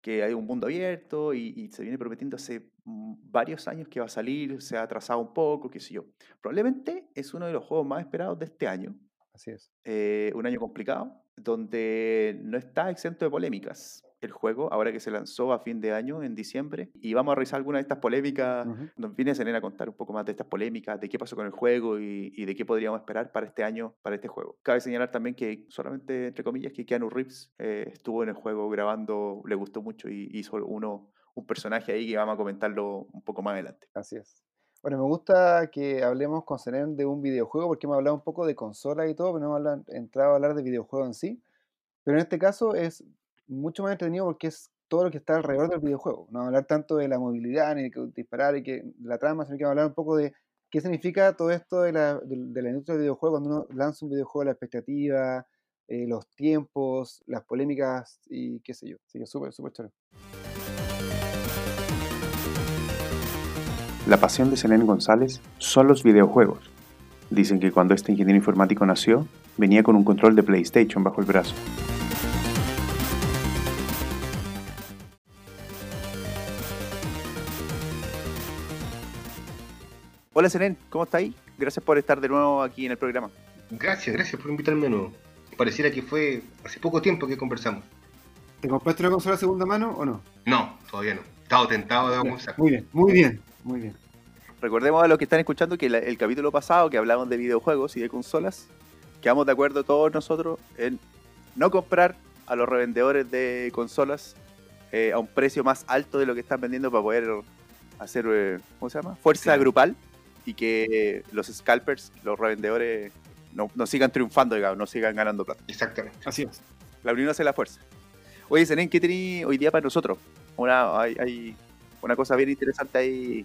que hay un mundo abierto y, y se viene prometiendo hace mm, varios años que va a salir, se ha atrasado un poco, qué sé yo. Probablemente es uno de los juegos más esperados de este año, Así es. eh, un año complicado, donde no está exento de polémicas el juego, ahora que se lanzó a fin de año, en diciembre, y vamos a revisar algunas de estas polémicas. Ujú. Nos viene Selena a contar un poco más de estas polémicas, de qué pasó con el juego y, y de qué podríamos esperar para este año, para este juego. Cabe señalar también que solamente, entre comillas, que Keanu Reeves eh, estuvo en el juego grabando, le gustó mucho y hizo uno, un personaje ahí que vamos a comentarlo un poco más adelante. Así es. Bueno, me gusta que hablemos con Seren de un videojuego, porque hemos hablado un poco de consola y todo, pero no hemos hablado- entrado a hablar de videojuego en sí. Pero en este caso es mucho más entretenido porque es todo lo que está alrededor del videojuego. No hablar tanto de la movilidad, ni que disparar y que la trama, sino que hablar un poco de ¿Qué significa todo esto de la, de, industria del videojuego cuando uno lanza un videojuego, la expectativa, eh, los tiempos, las polémicas y qué sé yo? Así que súper, súper chévere. La pasión de Selene González son los videojuegos. Dicen que cuando este ingeniero informático nació, venía con un control de PlayStation bajo el brazo. Hola Selene, ¿cómo estáis? Gracias por estar de nuevo aquí en el programa. Gracias, gracias por invitarme de nuevo. Pareciera que fue hace poco tiempo que conversamos. ¿Te compraste una consola de segunda mano o no? No, todavía no. Estaba tentado de Ya, comenzar. Muy bien, muy bien, muy bien. Recordemos a los que están escuchando que la- el capítulo pasado que hablamos de videojuegos y de consolas, quedamos de acuerdo todos nosotros en no comprar a los revendedores de consolas eh, a un precio más alto de lo que están vendiendo para poder hacer, eh, ¿cómo se llama? Fuerza Claro. grupal y que los scalpers, los revendedores, no, no sigan triunfando, digamos, no sigan ganando plata. Exactamente. Así es. La unión hace la fuerza. Oye, Senen, ¿qué tenéis hoy día para nosotros? Una, hay, hay una cosa bien interesante ahí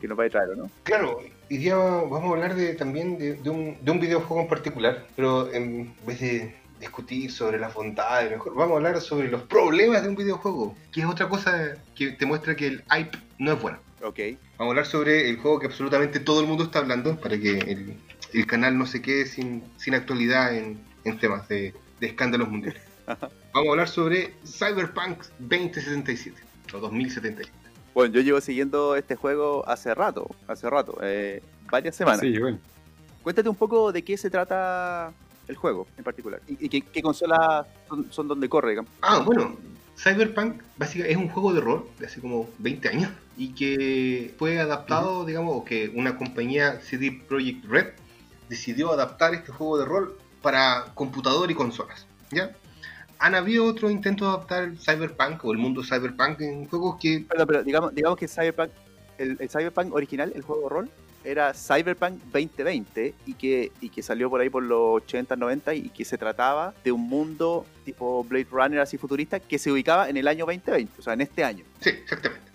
que nos va a traer, ¿no? Claro, hoy día vamos a hablar de, también de, de un, de un videojuego en particular, pero en vez de discutir sobre las bondades, mejor vamos a hablar sobre los problemas de un videojuego, que es otra cosa que te muestra que el hype no es bueno. Ok. Vamos a hablar sobre el juego que absolutamente todo el mundo está hablando para que el, el canal no se quede sin, sin actualidad en, en temas de, de escándalos mundiales. Vamos a hablar sobre Cyberpunk 2077 o 2077. Bueno, yo llevo siguiendo este juego hace rato, hace rato, eh, varias semanas. Sí, bueno. Cuéntate un poco de qué se trata el juego en particular y, y qué, qué consolas son, son donde corre, digamos. Ah, bueno, Cyberpunk básicamente es un juego de rol de hace como 20 años y que fue adaptado, digamos, o que una compañía CD Projekt Red decidió adaptar este juego de rol para computador y consolas, ¿ya? Han habido otros intentos de adaptar el Cyberpunk o el mundo Cyberpunk en juegos que Perdón, pero digamos, digamos que Cyberpunk, el, el Cyberpunk original, el juego de rol, era Cyberpunk 2020 y que, y que salió por ahí por los 80, 90 y que se trataba de un mundo tipo Blade Runner así futurista que se ubicaba en el año 2020, o sea, en este año. Sí, exactamente.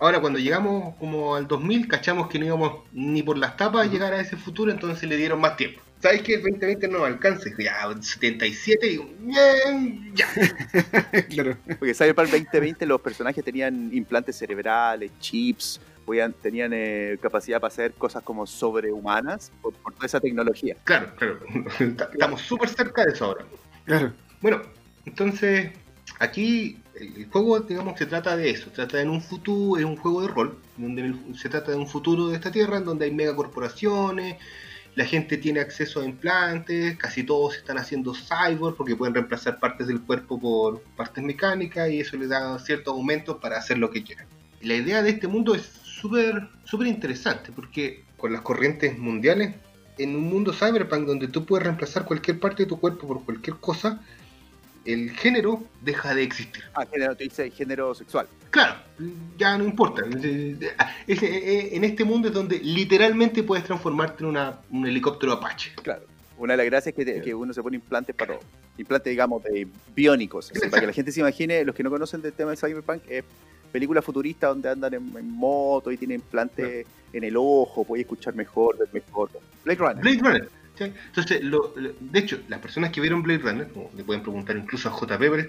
Ahora, cuando llegamos como al 2000, cachamos que no íbamos ni por las tapas a llegar a ese futuro, entonces le dieron más tiempo. ¿Sabes que el 2020 no alcanza? Dijo, Ya, 77, y digo, bien, ya. claro. Porque Cyberpunk 2020 los personajes tenían implantes cerebrales, chips, podían, tenían eh, capacidad para hacer cosas como sobrehumanas por, por toda esa tecnología. Claro, claro. Estamos súper cerca de eso ahora. Claro. Bueno, entonces, aquí el juego, digamos, se trata de eso. Trata en un futuro, es un juego de rol, donde se trata de un futuro de esta tierra, en donde hay megacorporaciones, la gente tiene acceso a implantes, casi todos están haciendo cyborg porque pueden reemplazar partes del cuerpo por partes mecánicas y eso les da ciertos aumentos para hacer lo que quieran. La idea de este mundo es súper súper interesante porque con las corrientes mundiales, en un mundo cyberpunk donde tú puedes reemplazar cualquier parte de tu cuerpo por cualquier cosa, el género deja de existir. Ah, género, te dice género sexual. Claro, ya no importa. En este mundo es donde literalmente puedes transformarte en una- un helicóptero Apache. Claro. Una de las gracias es que, te- que uno se pone implantes para todo. Implantes, digamos, de biónicos. así, para que la gente se imagine, los que no conocen del tema de Cyberpunk, es película futurista donde andan en, en moto y tienen implantes en el ojo, puedes escuchar mejor, ver mejor. Blade Runner. Blade Runner. Entonces, lo- lo- de hecho, las personas que vieron Blade Runner, o le pueden preguntar incluso a J. Pepper,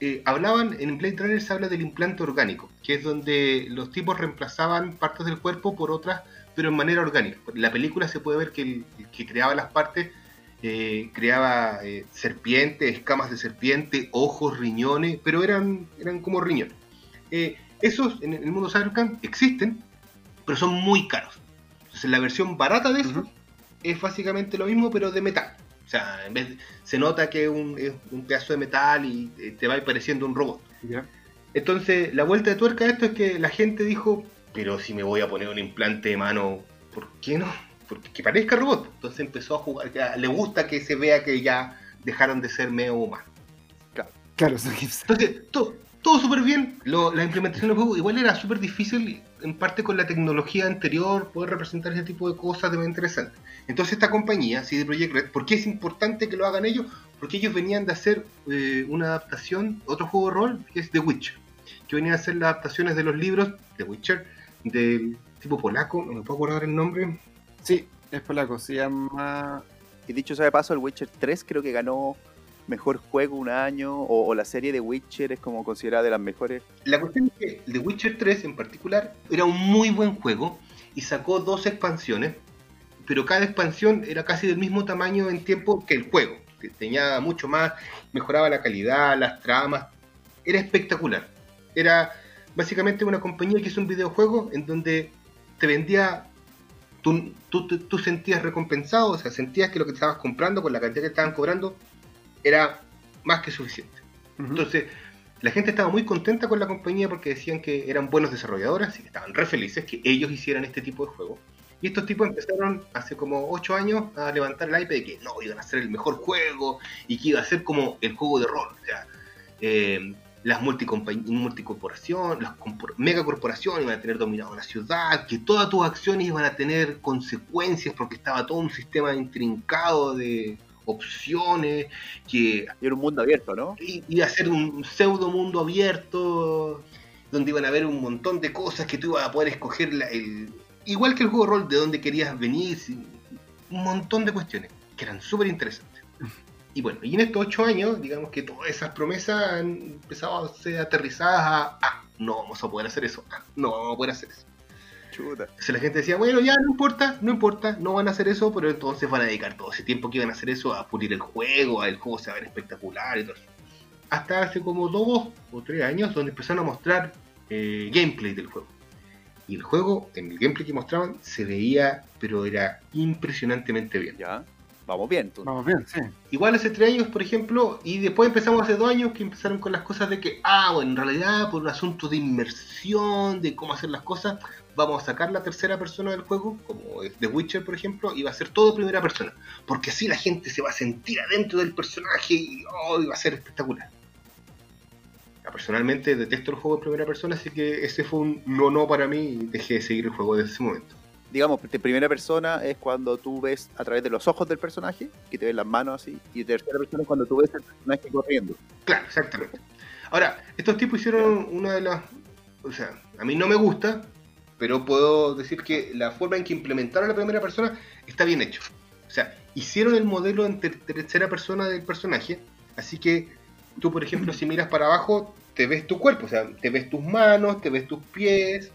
eh, hablaban, en Blade Runner se habla del implante orgánico, que es donde los tipos reemplazaban partes del cuerpo por otras, pero en manera orgánica. En la película se puede ver que el, el que creaba las partes eh, creaba eh, serpientes, escamas de serpiente, ojos, riñones, pero eran, eran como riñones. Esos en el mundo cyberpunk existen, pero son muy caros. Entonces la versión barata de eso. Es básicamente lo mismo, pero de metal. O sea, en vez de- se nota que es un, es un pedazo de metal y eh, te va pareciendo un robot. Ya. Entonces, la vuelta de tuerca a esto es que la gente dijo, pero si me voy a poner un implante de mano, ¿por qué no? Porque que parezca robot. Entonces empezó a jugar, ya, le gusta que se vea que ya dejaron de ser medio humanos. Claro, que- Entonces, todo, todo súper bien. Lo- la implementación del juego igual era súper difícil, en parte con la tecnología anterior, poder representar ese tipo de cosas de manera interesante. Entonces esta compañía, CD Projekt Red, ¿por qué es importante que lo hagan ellos? Porque ellos venían de hacer eh, una adaptación, otro juego de rol, que es The Witcher. Que venían a hacer las adaptaciones de los libros The Witcher, del tipo polaco, no me puedo acordar el nombre. Sí, es polaco, se llama... Y dicho sea de paso, el Witcher 3 creo que ganó mejor juego un año, o, o la serie de Witcher es como considerada de las mejores. La cuestión es que The Witcher 3 en particular era un muy buen juego y sacó dos expansiones, pero cada expansión era casi del mismo tamaño en tiempo que el juego. Tenía mucho más, mejoraba la calidad, las tramas, era espectacular. Era básicamente una compañía que hizo un videojuego en donde te vendía, tú, tú- tú sentías recompensado, o sea, sentías que lo que estabas comprando con la cantidad que estaban cobrando era más que suficiente. Entonces, la gente estaba muy contenta con la compañía porque decían que eran buenos desarrolladores y que estaban re felices que ellos hicieran este tipo de juego. Y estos tipos empezaron hace como 8 años a levantar el hype de que no, iban a ser el mejor juego y que iba a ser como el juego de rol. O sea, eh, las multicorporaciones, las megacorporaciones iban a tener dominado la ciudad, que todas tus acciones iban a tener consecuencias porque estaba todo un sistema intrincado de opciones, que Y era un mundo abierto, ¿no? iba a ser un pseudo mundo abierto donde iban a haber un montón de cosas que tú ibas a poder escoger la- el, igual que el juego de rol de dónde querías venir un montón de cuestiones que eran súper interesantes y bueno y en estos ocho años digamos que todas esas promesas han empezado a ser aterrizadas a ah, no vamos a poder hacer eso ah, no vamos a poder hacer eso Chuta. entonces la gente decía, bueno, ya no importa, no importa, no van a hacer eso, pero entonces van a dedicar todo ese tiempo que iban a hacer eso a pulir el juego, a el juego se va a ver espectacular y todo eso. Hasta hace como dos o tres años donde empezaron a mostrar eh, gameplay del juego. Y el juego, en el gameplay que mostraban, se veía, pero era impresionantemente bien. Ya. Vamos bien. entonces. Vamos bien, sí. Igual hace tres años, por ejemplo, y después empezamos hace dos años que empezaron con las cosas de que, ah, bueno, en realidad por un asunto de inmersión, de cómo hacer las cosas, vamos a sacar la tercera persona del juego, como es The Witcher, por ejemplo, y va a ser todo primera persona. Porque así la gente se va a sentir adentro del personaje y, oh, y va a ser espectacular. Personalmente detesto el juego en primera persona, así que ese fue un no no para mí y dejé de seguir el juego desde ese momento. Digamos, de primera persona es cuando tú ves a través de los ojos del personaje, que te ven las manos así, y de tercera persona es cuando tú ves el personaje corriendo. Claro, exactamente. Ahora, estos tipos hicieron una de las... O sea, a mí no me gusta, pero puedo decir que la forma en que implementaron la primera persona está bien hecho. O sea, hicieron el modelo en ter- tercera persona del personaje, así que tú, por ejemplo, si miras para abajo, te ves tu cuerpo, o sea, te ves tus manos, te ves tus pies,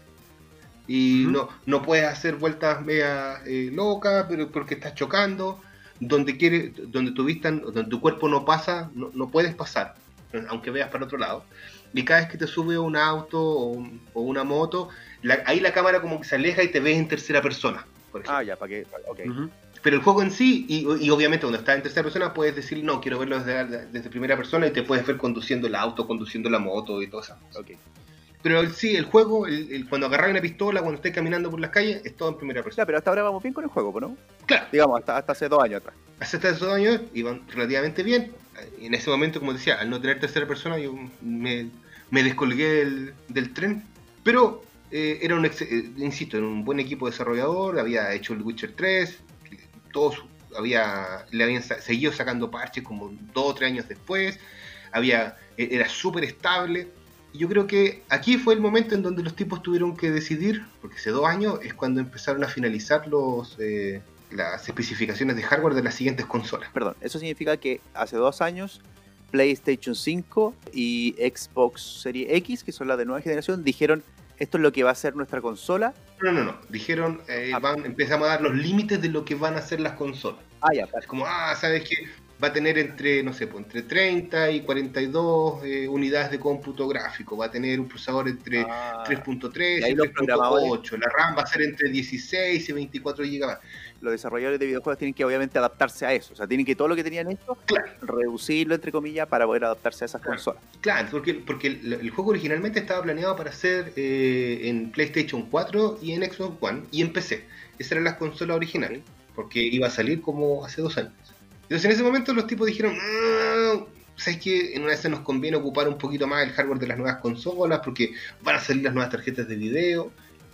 y no, no puedes hacer vueltas media eh, locas, pero porque estás chocando. Donde quiere, donde tu vista, donde tu cuerpo no pasa, no, no puedes pasar, aunque veas para otro lado. Y cada vez que te sube un auto o una moto, la- ahí la cámara como que se aleja y te ves en tercera persona. por. Ah, ya, para que. Ok. Ujú. Pero el juego en sí, y, y obviamente cuando estás en tercera persona, puedes decir, no, quiero verlo desde, desde primera persona y te puedes ver conduciendo el auto, conduciendo la moto y todo eso. ok. Pero el- sí, el juego, el- el- cuando agarras una pistola, cuando estés caminando por las calles, es todo en primera persona. sea, pero hasta ahora vamos bien con el juego, ¿no? Claro, Digamos, hasta, hasta hace dos años atrás. hace hasta esos años iban relativamente bien. En ese momento, como decía, al no tener tercera persona, yo me, me descolgué del, del tren. Pero eh, era un, ex- eh, insisto, era un buen equipo desarrollador, había hecho el Witcher 3, todos había, le habían seguido sacando parches como dos o tres años después, había, e- era súper estable. Yo creo que aquí fue el momento en donde los tipos tuvieron que decidir, porque hace dos años es cuando empezaron a finalizar los, eh, las especificaciones de hardware de las siguientes consolas. Perdón, eso significa que hace dos años PlayStation 5 y Xbox Series X, que son las de nueva generación, dijeron esto es lo que va a ser nuestra consola. No, no, no. Dijeron, eh, Ah. van, empezamos a dar los límites de lo que van a ser las consolas. Ah, ya, Es como, ah, ¿sabes qué? Va a tener entre, no sé, pues, entre 30 y 42 eh, unidades de cómputo gráfico. Va a tener un procesador entre Ah, 3.3 y y los 3.8. La RAM va a ser entre 16 y 24 GB. Los desarrolladores de videojuegos tienen que obviamente adaptarse a eso. O sea, tienen que todo lo que tenían hecho, Claro. reducirlo, entre comillas, para poder adaptarse a esas Claro. consolas. Claro, porque, porque el, el juego originalmente estaba planeado para ser eh, en PlayStation 4 y en Xbox One y en PC. Esas eran las consolas originales, porque iba a salir como hace dos años. Entonces en ese momento los tipos dijeron, "Ah, ¿sabes qué? En una vez nos conviene ocupar un poquito más el hardware de las nuevas consolas porque van a salir las nuevas tarjetas de video.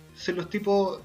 Entonces los tipos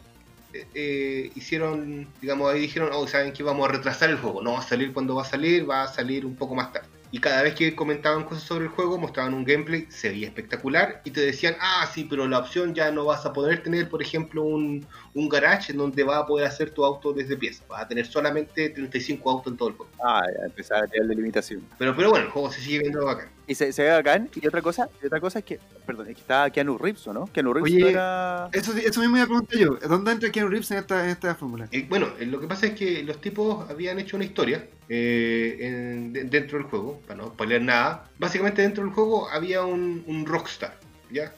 eh, hicieron, digamos, ahí dijeron, oh, ¿saben qué? Vamos a retrasar el juego. No va a salir cuando va a salir, va a salir un poco más tarde. y cada vez que comentaban cosas sobre el juego, mostraban un gameplay, se veía espectacular y te decían, ah, sí, pero la opción ya no vas a poder tener, por ejemplo, un, un garage en donde vas a poder hacer tu auto desde pieza. Vas a tener solamente 35 autos en todo el juego. Ah, ya empezaba a tener la limitación. Pero, pero bueno, el juego se sigue viendo bacán. Y se, se ve bacán. Y otra cosa, y otra cosa es que, perdón, es que está Keanu Reeves, ¿o ¿no? Keanu Reeves Oye, era... Eso, eso mismo me pregunté yo. ¿Dónde entra Keanu Reeves en esta, en esta fórmula? Eh, bueno, eh, lo que pasa es que los tipos habían hecho una historia eh, en- de- dentro del juego, para no spoiler nada. Básicamente dentro del juego había un, un rockstar, ¿ya?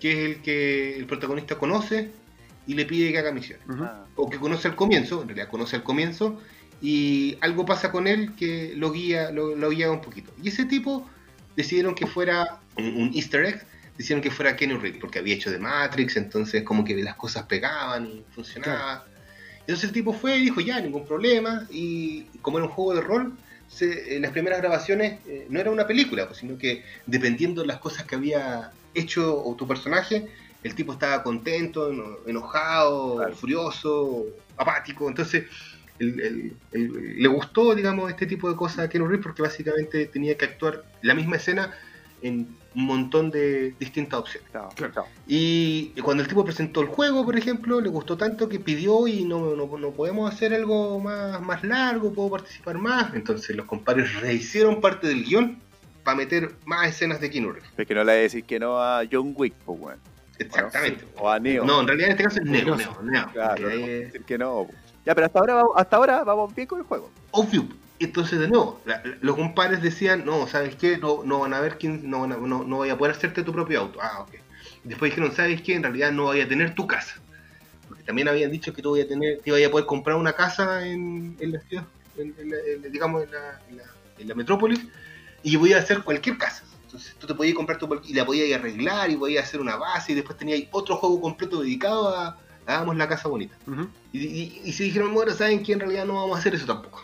Que es el que el protagonista conoce y le pide que haga misiones. Ah, O que conoce al comienzo, en realidad conoce al comienzo, y algo pasa con él que lo guía, lo, lo guía un poquito. Y ese tipo decidieron que fuera un, un easter egg, decidieron que fuera Kenny Reeves, porque había hecho de Matrix, entonces como que las cosas pegaban y funcionaba. Entonces el tipo fue y dijo, ya, ningún problema, y como era un juego de rol, se- en las primeras grabaciones eh, no era una película, pues, sino que dependiendo de las cosas que había hecho o tu personaje, el tipo estaba contento, eno- enojado, Claro. furioso, apático, entonces el- el- el- le gustó, digamos, este tipo de cosas a Keanu Reeves porque básicamente tenía que actuar la misma escena en un montón de distintas opciones. claro, Claro. Y cuando el tipo presentó el juego, por ejemplo, le gustó tanto que pidió y no, no, no podemos hacer algo más, más largo, puedo participar más. Entonces los compadres rehicieron parte del guion para meter más escenas de Keanu Reeves. Es que no le voy a decir que no a John Wick, pues, weón. Exactamente. O a Neo. No, en realidad en este caso es Neo. Neo, Neo. Claro, no decir que no. Ya, pero hasta ahora, vamos- hasta ahora vamos bien con el juego. obvio. Entonces, de nuevo, la- la- los compadres decían, no, ¿sabes qué? No, no van a ver quién, no, no, no voy a poder hacerte tu propio auto. Ah, ok. Después dijeron, ¿sabes qué? En realidad no voy a tener tu casa. Porque también habían dicho que tú voy a tener, que iba a poder comprar una casa en, en la ciudad, en- en la- en- digamos, en, la, en la metrópolis, y voy a hacer cualquier casa. Entonces tú te podías comprar tu y la podías arreglar y podías hacer una base y después tenías otro juego completo dedicado a hagamos la casa bonita. Y, y- y se dijeron, bueno, saben que en realidad no vamos a hacer eso tampoco.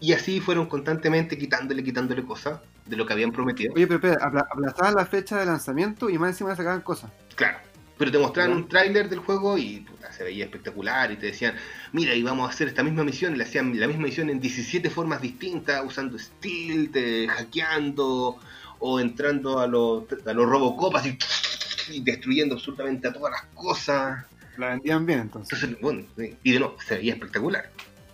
Y así fueron constantemente quitándole, quitándole cosas de lo que habían prometido. Oye, pero apla- aplazaban la fecha de lanzamiento y más encima sacaban cosas. Claro. Pero te mostraban un tráiler del juego y puta, se veía espectacular y te decían, mira, y vamos a hacer esta misma misión, y le hacían la misma misión en 17 formas distintas, usando stealth, hackeando o entrando a los a los Robocop así y destruyendo absolutamente a todas las cosas. La vendían bien entonces. Entonces, bueno, sí, y de nuevo, se veía espectacular.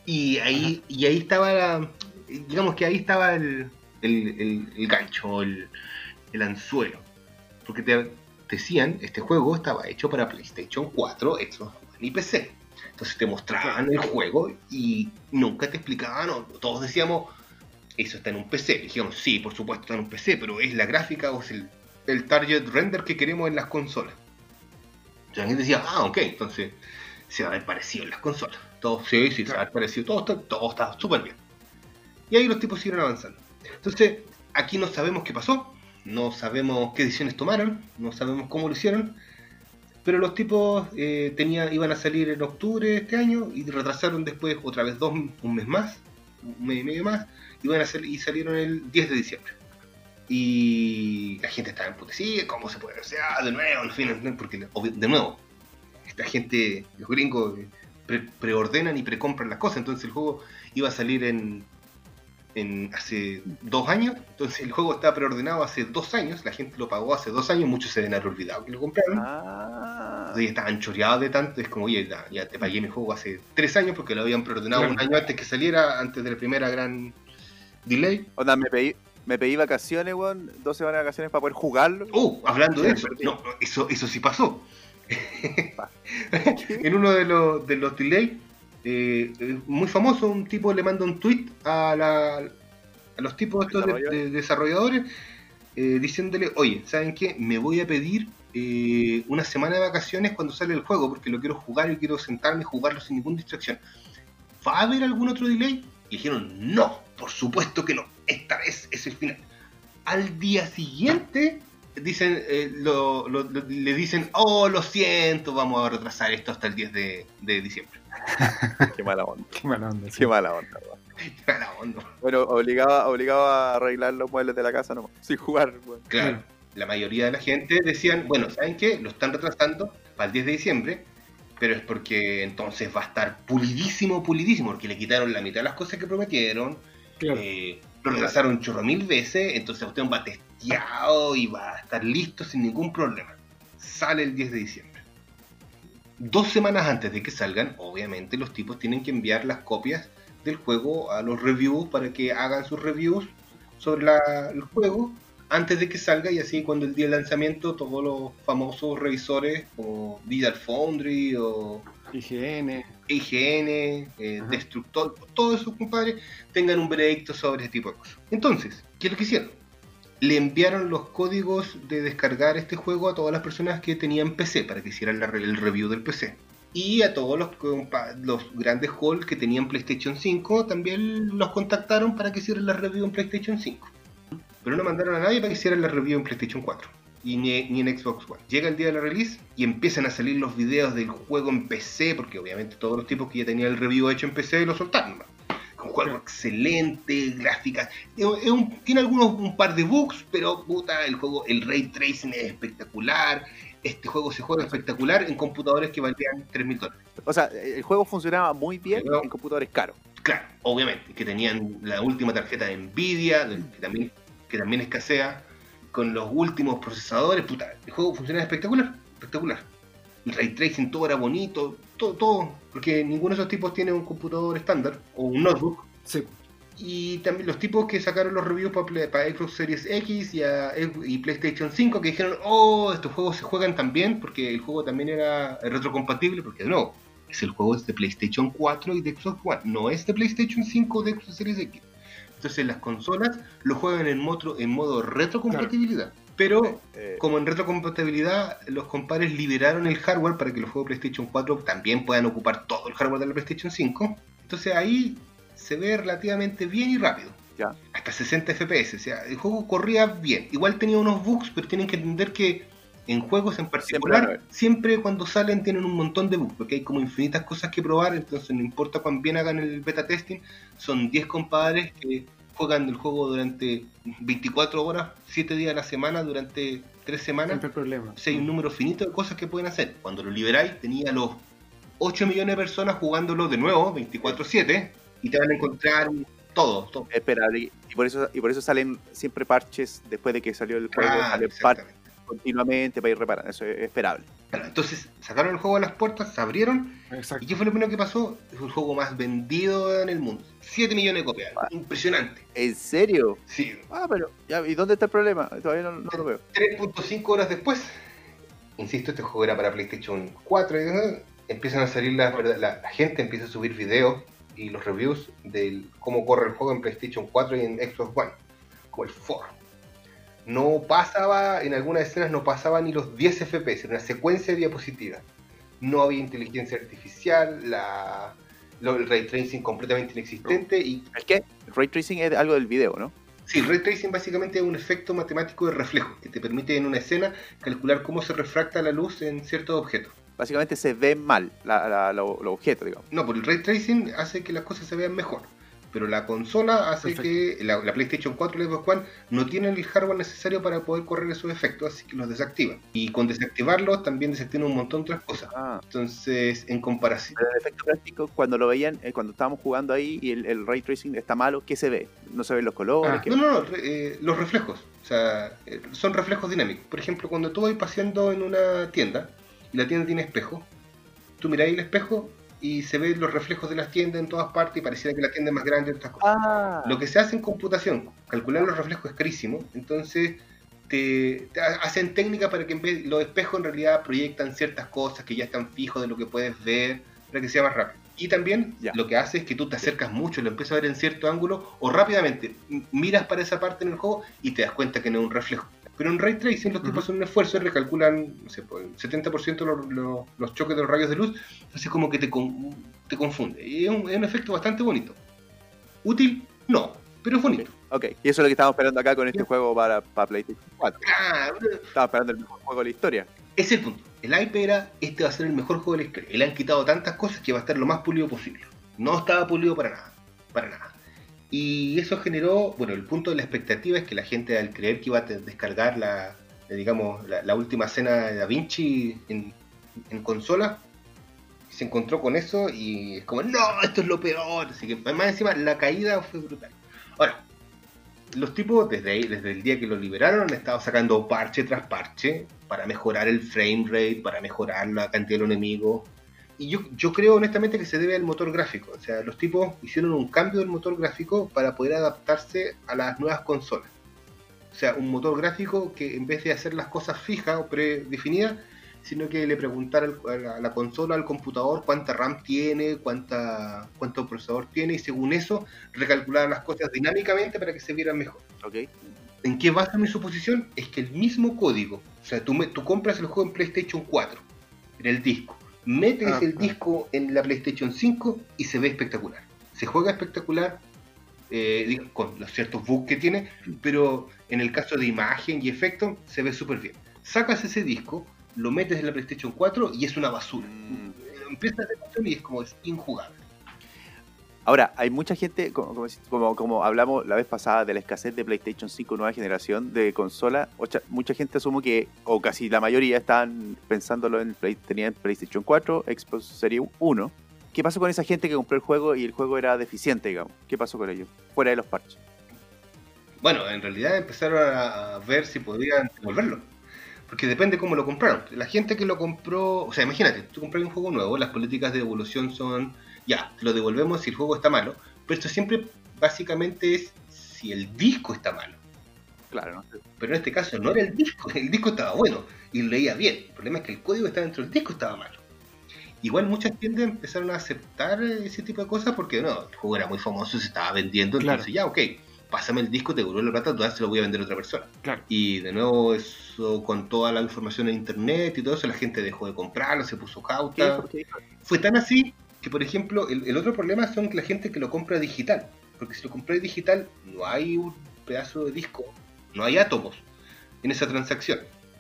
Y ahí, y ahí estaba, la- digamos que ahí estaba el, el, el- el gancho, el, el anzuelo. Porque te decían, este juego estaba hecho para PlayStation 4, Xbox One y PC. Entonces te mostraban el juego y nunca te explicaban, o todos decíamos, eso está en un PC. Dijimos, sí, por supuesto está en un PC, pero es la gráfica o es el, el target render que queremos en las consolas. Y gente decía, ah, ok, entonces se va a ver parecido en las consolas. Todo, sí, sí, se va a ver parecido. Todo está, todo está súper bien. Y ahí los tipos siguieron avanzando. Entonces, aquí no sabemos qué pasó, no sabemos qué decisiones tomaron, no sabemos cómo lo hicieron. Pero los tipos eh, tenía, iban a salir en octubre de este año y retrasaron después otra vez dos, un mes más, un mes y medio más, y, van a y salieron el 10 de diciembre. Y la gente estaba emputecida, ¿cómo se puede hacer? Ah, de nuevo, en fin, porque de nuevo, esta gente, los gringos, eh, pre- preordenan y precompran las cosas, entonces el juego iba a salir en, en hace dos años, entonces el juego estaba preordenado hace dos años, la gente lo pagó hace dos años, muchos se deben haber olvidado que lo compraron. Ah. Entonces estaban choreados de tanto, es como, oye, ya, ya te pagué mi juego hace tres años porque lo habían preordenado Claro. un año antes que saliera, antes de la primera gran delay. Onda, me pedí, me pedí vacaciones, weón, dos semanas de vacaciones para poder jugarlo. Oh, hablando de eso, no, eso, eso sí pasó. en uno de los, de los delay, eh, muy famoso, un tipo le manda un tweet a, la- a los tipos estos de, Desarrolladores. de desarrolladores eh, diciéndole, oye, ¿saben qué? Me voy a pedir eh, una semana de vacaciones cuando sale el juego porque lo quiero jugar y quiero sentarme y jugarlo sin ninguna distracción. ¿Va a haber algún otro delay? Y dijeron, no, por supuesto que no, esta vez es el final. Al día siguiente dicen eh, lo- lo- lo- le dicen, oh, lo siento, vamos a retrasar esto hasta el 10 de, de diciembre. Qué mala onda. Qué mala onda. sí. Qué mala onda, weón. Mala onda. Bueno, obligado, obligado a arreglar los muebles de la casa nomás. Sin jugar. Claro, la mayoría de la gente decían, bueno, ¿saben qué? Lo están retrasando para el 10 de diciembre, pero es porque entonces va a estar pulidísimo, pulidísimo, porque le quitaron la mitad de las cosas que prometieron, Claro. eh, Lo retrasaron un chorro mil veces, entonces usted va testeado y va a estar listo sin ningún problema. Sale el 10 de diciembre. Dos semanas antes de que salgan, obviamente los tipos tienen que enviar las copias del juego a los reviews para que hagan sus reviews sobre la- el juego antes de que salga y así cuando el día del lanzamiento todos los famosos revisores como Digital Foundry o IGN. IGN, eh. Destructor, todos esos compadres tengan un veredicto sobre ese tipo de cosas. Entonces, ¿qué es lo que hicieron? Le enviaron los códigos de descargar este juego a todas las personas que tenían PC para que hicieran la el review del PC. Y a todos los, los grandes halls que tenían PlayStation 5 también los contactaron para que hicieran la review en PlayStation 5. Pero no mandaron a nadie para que hicieran la review en PlayStation 4 y ni, ni en Xbox One. Llega el día de la release y empiezan a salir los videos del juego en PC, porque obviamente todos los tipos que ya tenían el review hecho en PC lo soltaron. ¿no? Un juego excelente, gráficas. es un- tiene algunos un par de bugs, pero puta, el juego, el ray tracing es espectacular. Este juego se juega espectacular en computadores que valían 3 mil dólares. O sea, el juego funcionaba muy bien Pero- en computadores caros. Claro, obviamente, que tenían la última tarjeta de Nvidia, que también, que también escasea, con los últimos procesadores, puta, el juego funcionaba espectacular, espectacular. El ray tracing todo era bonito, todo, todo, porque ninguno de esos tipos tiene un computador estándar o un notebook. Sí. Y también los tipos que sacaron los reviews para, Xbox Series X y, a- y PlayStation 5 que dijeron, oh, estos juegos se juegan también porque el juego también era retrocompatible, porque nuevo, es el juego de PlayStation 4 y de Xbox One, no es de PlayStation 5 o de Xbox Series X. Entonces las consolas lo juegan en modo, en modo retrocompatibilidad. Pero Eh, como en retrocompatibilidad, los compadres liberaron el hardware para que los juegos de PlayStation 4 también puedan ocupar todo el hardware de la PlayStation 5. Entonces ahí se ve relativamente bien y rápido. Ya. Hasta 60 FPS. O sea, el juego corría bien. Igual tenía unos bugs, pero tienen que entender que en juegos en particular, haber. siempre cuando salen tienen un montón de bugs, porque hay como infinitas cosas que probar, entonces no importa cuán bien hagan el beta testing, son 10 compadres que juegan el juego durante 24 horas, 7 días a la semana, durante 3 semanas. Siempre problema. O sea, hay un número finito de cosas que pueden hacer. Cuando lo liberáis, tenía los 8 millones de personas jugándolo de nuevo, 24-7, y te van a encontrar todo. todo. esperable. Y por eso y por eso salen siempre parches después de que salió el juego, Claro, salen parches exactamente. Continuamente para ir reparando. Eso es esperable. Claro, entonces sacaron el juego a las puertas, se abrieron, ¿y qué fue lo primero que pasó? Es el juego más vendido en el mundo. 7 millones de copias. Ah. Impresionante. ¿En serio? Sí. Ah, pero ya, ¿y dónde está el problema? Todavía no, no lo veo. 3.5 horas después, insisto, este juego era para PlayStation 4, y, empiezan a salir las, verdad- la, la gente empieza a subir videos y los reviews de cómo corre el juego en PlayStation 4 y en Xbox One, como el for. No pasaba, en algunas escenas no pasaba ni los 10 FPS, era una secuencia de diapositivas. No había inteligencia artificial, la, lo- el ray tracing completamente inexistente y ¿El qué? Ray tracing es algo del video, ¿no? Sí, ray tracing básicamente es un efecto matemático de reflejo que te permite en una escena calcular cómo se refracta la luz en ciertos objetos. Básicamente se ve mal la, la- lo- los objetos, digamos. No, por el ray tracing hace que las cosas se vean mejor. Pero la consola hace Perfecto. que la, la PlayStation 4 y la Xbox One no tienen el hardware necesario para poder correr esos efectos, así que los desactivan. Y con desactivarlos también desactivan un montón de otras cosas. Ah, Entonces, en comparación, pero el efecto práctico, cuando lo veían, eh, cuando estábamos jugando ahí y el, el ray tracing está malo, ¿qué se ve? No se ven los colores. Ah, ¿qué- no, no, no, eh, los reflejos. O sea, eh, son reflejos dinámicos. Por ejemplo, cuando tú vas paseando en una tienda y la tienda tiene espejo, tú miráis el espejo y se ven los reflejos de las tiendas en todas partes y pareciera que la tienda es más grande y otras cosas. Ah, Lo que se hace en computación, calcular los reflejos es carísimo, entonces te, te ha- hacen técnica para que en vez los espejos en realidad proyectan ciertas cosas que ya están fijos de lo que puedes ver para que sea más rápido. Y también Ya. lo que hace es que tú te acercas mucho, lo empiezas a ver en cierto ángulo o rápidamente miras para esa parte en el juego y te das cuenta que no es un reflejo. Pero en Ray Tracing los tipos Ujú. hacen un esfuerzo y recalculan, no sé, el 70% los, los, los choques de los rayos de luz, entonces como que te, con- te confunde. Y es un, es un efecto bastante bonito. Útil, no, pero es bonito. ok. Y eso es lo que estamos esperando acá con este juego para, para PlayStation 4. Ah, Estamos esperando el mejor juego de la historia. ese es el punto. El hype era, este va a ser el mejor juego de la historia. Y le han quitado tantas cosas que va a estar lo más pulido posible. No estaba pulido para nada. Para nada. Y eso generó, bueno, el punto de la expectativa es que la gente al creer que iba a descargar la, eh, digamos, la, última escena de Da Vinci en, consola, se encontró con eso y es como, no, esto es lo peor. Así que más encima la caída fue brutal. Ahora, los tipos desde ahí, desde el día que lo liberaron, han estado sacando parche tras parche para mejorar el frame rate, para mejorar la cantidad de los enemigos. Y yo, yo creo honestamente que se debe al motor gráfico. O sea, los tipos hicieron un cambio del motor gráfico para poder adaptarse a las nuevas consolas. O sea, un motor gráfico que en vez de hacer las cosas fijas o predefinidas, sino que le preguntar al- a la, consola, al computador, cuánta RAM tiene, cuánta, cuánto procesador tiene, y según eso recalcular las cosas dinámicamente para que se vieran mejor. ¿Ok? ¿En qué basa mi suposición? Es que el mismo código, o sea, tú, me- tú compras el juego en PlayStation 4, en el disco, metes Ah, el ah. disco en la PlayStation 5 y se ve espectacular. Se juega espectacular, eh, con los ciertos bugs que tiene, pero en el caso de imagen y efecto se ve súper bien. Sacas ese disco, lo metes en la PlayStation 4 y es una basura. Mm. Empieza la y es como es injugable. Ahora, hay mucha gente, como, como, como- hablamos la vez pasada de la escasez de PlayStation 5 nueva generación de consola, ocha- mucha gente asumo que, o casi la mayoría están pensándolo en Play, tenían PlayStation 4, Xbox Series 1. ¿Qué pasó con esa gente que compró el juego y el juego era deficiente, digamos? ¿Qué pasó con ellos? Fuera de los parches. Bueno, en realidad empezaron a ver si podían devolverlo. Porque depende cómo lo compraron. La gente que lo compró, o sea, imagínate, tú compras un juego nuevo, las políticas de devolución son, ya, te lo devolvemos si el juego está malo, pero esto siempre básicamente es si el disco está malo. Claro, ¿no? Pero en este caso no era el disco, el disco estaba bueno y leía bien. El problema es que el código estaba dentro del disco estaba malo. Igual muchas tiendas empezaron a aceptar ese tipo de cosas porque no, el juego era muy famoso, se estaba vendiendo, Claro. entonces ya, ok, pásame el disco, te devuelvo la plata, total se lo voy a vender a otra persona. Claro. Y de nuevo eso con toda la información en internet y todo eso, la gente dejó de comprarlo, se puso ¿Qué cauta. dijo? ¿Qué dijo? Fue tan así que, por ejemplo, el, el otro problema son la gente que lo compra digital. Porque si lo compras digital, no hay un pedazo de disco, no hay átomos en esa transacción.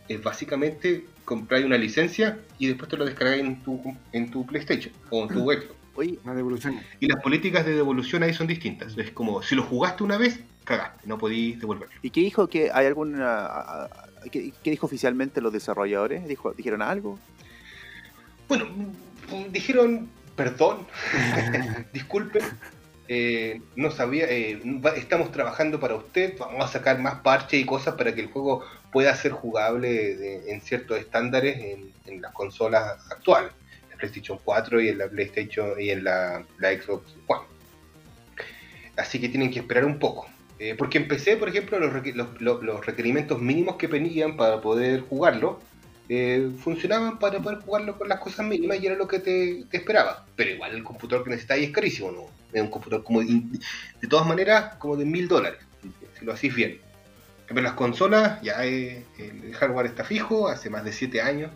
Es básicamente comprar una licencia y después te lo descargas en tu, en tu PlayStation o en tu Xbox. Oye, Una devolución. Y las políticas de devolución ahí son distintas. Es como, si lo jugaste una vez, cagaste, no podís devolverlo. ¿y qué dijo que hay alguna... ¿Qué, qué dijo oficialmente los desarrolladores? ¿Dijo, ¿Dijeron algo? Bueno, dijeron, perdón, disculpen, eh, no sabía, eh, estamos trabajando para usted, vamos a sacar más parches y cosas para que el juego pueda ser jugable de- en ciertos estándares en, en las consolas actuales, PlayStation 4 y en la PlayStation y en la, Xbox One. Así que tienen que esperar un poco. Eh, porque empecé, por ejemplo, los, los- requerimientos mínimos que pedían para poder jugarlo eh, funcionaban para poder jugarlo con las cosas mínimas y era lo que te, esperaba. Pero igual el computador que necesitáis es carísimo, ¿no? Es un computador como de, de todas maneras como de mil dólares, si lo hacéis bien. Pero las consolas, ya eh, el hardware está fijo, hace más de 7 años.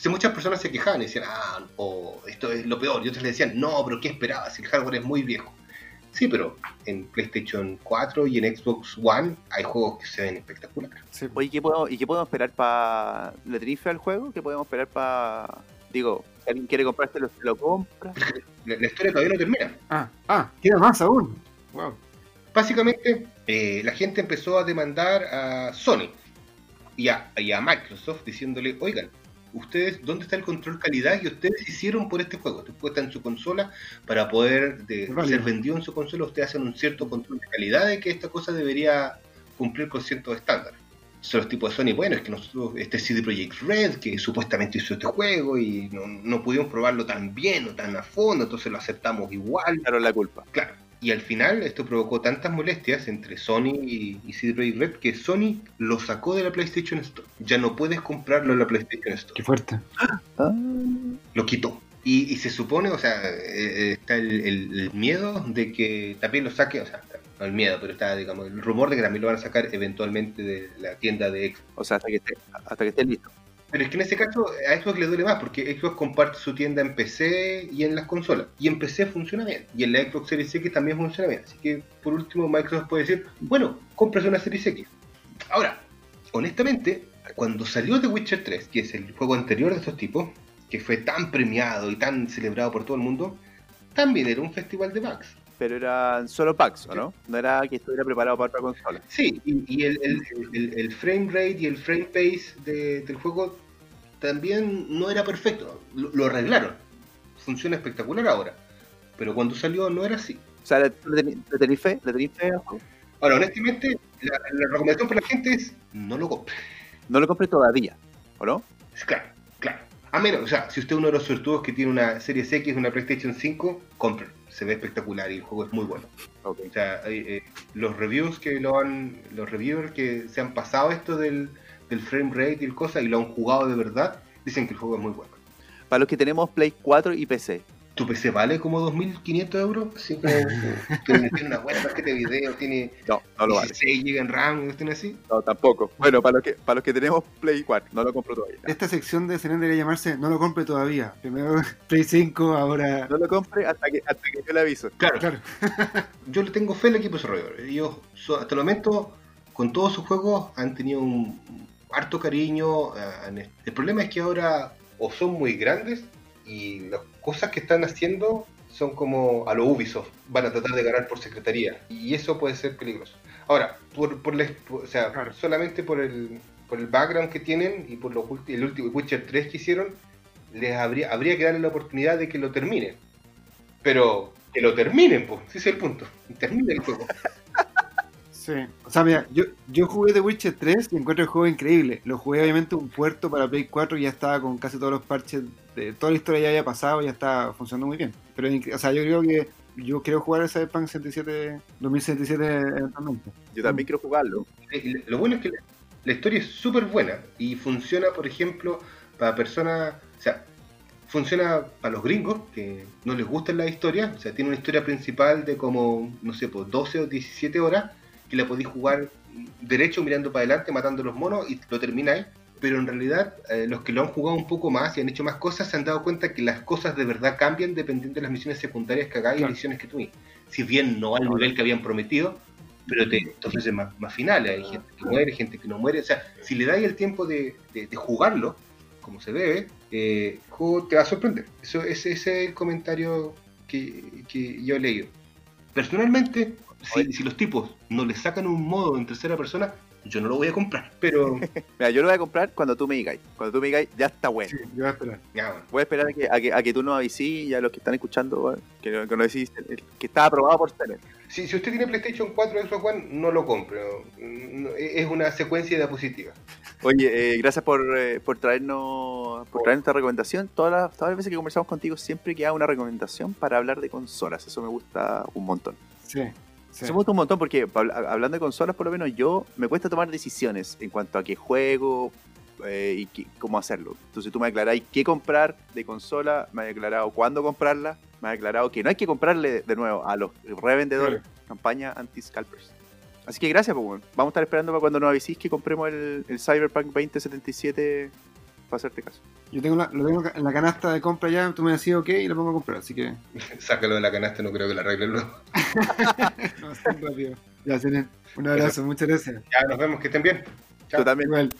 Entonces muchas personas se quejaban y decían, ah, o esto es lo peor. Y otros le decían, no, pero ¿qué esperabas? El hardware es muy viejo. Sí, pero en PlayStation 4 y en Xbox One hay juegos que se ven espectaculares. Sí. Oye, ¿qué podemos, ¿y qué podemos esperar para... ¿Le fe al juego? ¿Qué podemos esperar para... Digo, si alguien quiere comprártelo, se lo compra. La, la historia todavía no termina. Ah, ah, queda más aún. Wow. Básicamente, eh, la gente empezó a demandar a Sony y a, y a Microsoft diciéndole, oigan, ustedes, ¿dónde está el control calidad que ustedes hicieron por este juego? Después está en su consola, para poder de, ser vendido en su consola, ustedes hacen un cierto control de calidad de que esta cosa debería cumplir con ciertos estándares. Son los tipos de Sony, bueno, es que nosotros, este CD Projekt Red, que supuestamente hizo este juego y no, no pudimos probarlo tan bien o tan a fondo, entonces lo aceptamos igual. Claro, la culpa. Claro. Y al final esto provocó tantas molestias entre Sony y, y CD Projekt Red que Sony lo sacó de la PlayStation Store. Ya no puedes comprarlo en la PlayStation Store. Qué fuerte. Ah, Lo quitó. Y, y se supone, o sea, eh, eh, está el, el- el miedo de que también lo saque, o sea, no el miedo, pero está, digamos, el rumor de que también lo van a sacar eventualmente de la tienda de Xbox. o sea, hasta que esté, hasta que esté listo. Pero es que en ese caso a Xbox le duele más porque Xbox comparte su tienda en PC y en las consolas. Y en PC funciona bien. Y en la Xbox Series X también funciona bien. Así que por último Microsoft puede decir, bueno, cómprase una Series X. Ahora, honestamente, cuando salió The Witcher 3, que es el juego anterior de estos tipos, que fue tan premiado y tan celebrado por todo el mundo, también era un festival de bugs. Pero eran solo packs, ¿o no? No era que estuviera preparado para otra consola. Sí, y, y el, el- el- el frame rate y el frame pace de- del juego también no era perfecto. Lo, lo arreglaron. Funciona espectacular ahora. Pero cuando salió no era así. O sea, ¿le, tenéis fe? ¿Le tenéis fe? Ahora, honestamente, la, la recomendación para la gente es no lo compre. No lo compre todavía, ¿o no? Claro, claro. A menos, o sea, si usted es uno de los suertudos que tiene una Series X, una PlayStation 5, compre. Se ve espectacular y el juego es muy bueno. O sea, eh, los reviews que lo han, los reviewers que se han pasado esto del, del frame rate y el cosa y lo han jugado de verdad, dicen que el juego es muy bueno. Para los que tenemos Play 4 y PC. ¿Tu PC vale como 2.500 euros? Tiene una buena tarjeta de video, tiene No, no lo vale. 16 GB en RAM, tiene así. No, tampoco. Bueno, para los que, para los que tenemos Play 4, no lo compro todavía. Esta sección de CNN debería llamarse No lo compre todavía. Primero Play 5, ahora. No lo compre hasta que, hasta que yo le aviso. Claro, Claro. yo le tengo fe al equipo desarrollador. Ellos, hasta el momento, con todos sus juegos, han tenido un harto cariño. eh, El problema es que ahora o son muy grandes y las cosas que están haciendo son como a lo Ubisoft. Van a tratar de ganar por secretaría y eso puede ser peligroso. Ahora, por, por por- o sea, Claro. solamente por el, por el background que tienen y por los el último Witcher 3 que hicieron, les habría, habría que darle la oportunidad de que lo terminen. Pero que lo terminen, pues, ese es el punto. Terminen el juego. Sí. O sea, mira, yo, yo jugué The Witcher 3 y encuentro el juego increíble. Lo jugué obviamente un puerto para Play 4 y ya estaba con casi todos los parches. De, toda la historia ya había pasado y ya estaba funcionando muy bien. Pero, o sea, yo creo que yo quiero jugar el Cyberpunk 77, 2077 eventualmente. Yo también quiero jugarlo. Lo bueno es que la, la historia es súper buena y funciona, por ejemplo, para personas, o sea, funciona para los gringos que no les gusta la historia, o sea, tiene una historia principal de como, no sé, pues 12 o 17 horas que la podéis jugar derecho mirando para adelante, matando los monos y lo termináis. Pero en realidad, eh, los que lo han jugado un poco más y han hecho más cosas se han dado cuenta que las cosas de verdad cambian dependiendo de las misiones secundarias que hagáis y Claro. las misiones que tuvíis. Si bien no al nivel que habían prometido, pero te, te ofrece más, más finales. Hay gente que muere, gente que no muere. O sea, si le dais el tiempo de, de- de jugarlo, como se debe, eh, el juego te va a sorprender. Eso, ese, ese es el comentario que, que yo he leído. Personalmente, si, si los tipos no le sacan un modo en tercera persona, yo no lo voy a comprar. Pero, Mira, yo lo voy a comprar cuando tú me digas. Cuando tú me digas, ya está bueno. Sí, yo voy a esperar. ya, bueno. Voy a esperar a que, a que, a que tú nos avises y a los que están escuchando, que, que nos decís que está aprobado por Tener. Si, si usted tiene PlayStation 4 o Xbox One, no lo compre. no- es una secuencia de diapositivas. Oye, eh, gracias por, eh, por traernos por traernos esta recomendación. Todas las, todas las veces que conversamos contigo siempre queda una recomendación para hablar de consolas. Eso me gusta un montón. Sí. Sí. Gusta un montón porque habl- hablando de consolas, por lo menos yo me cuesta tomar decisiones en cuanto a qué juego eh, y qué- cómo hacerlo. Entonces tú me aclaráis qué comprar de consola, me has aclarado cuándo comprarla, me has aclarado que no hay que comprarle de nuevo a los revendedores. Campaña anti-scalpers. Así que gracias, pues. Vamos a estar esperando para cuando nos avisís que compremos el, el Cyberpunk 2077 para hacerte caso. Yo tengo la- lo tengo en la canasta de compra ya, tú me decís ok y lo pongo a comprar, así que. Sácalo de la canasta, no creo que la arreglen luego. No, rápido. Ya, Senen, un abrazo, muchas gracias. Ya, nos vemos, que estén bien. Chao. Tú también. Igual.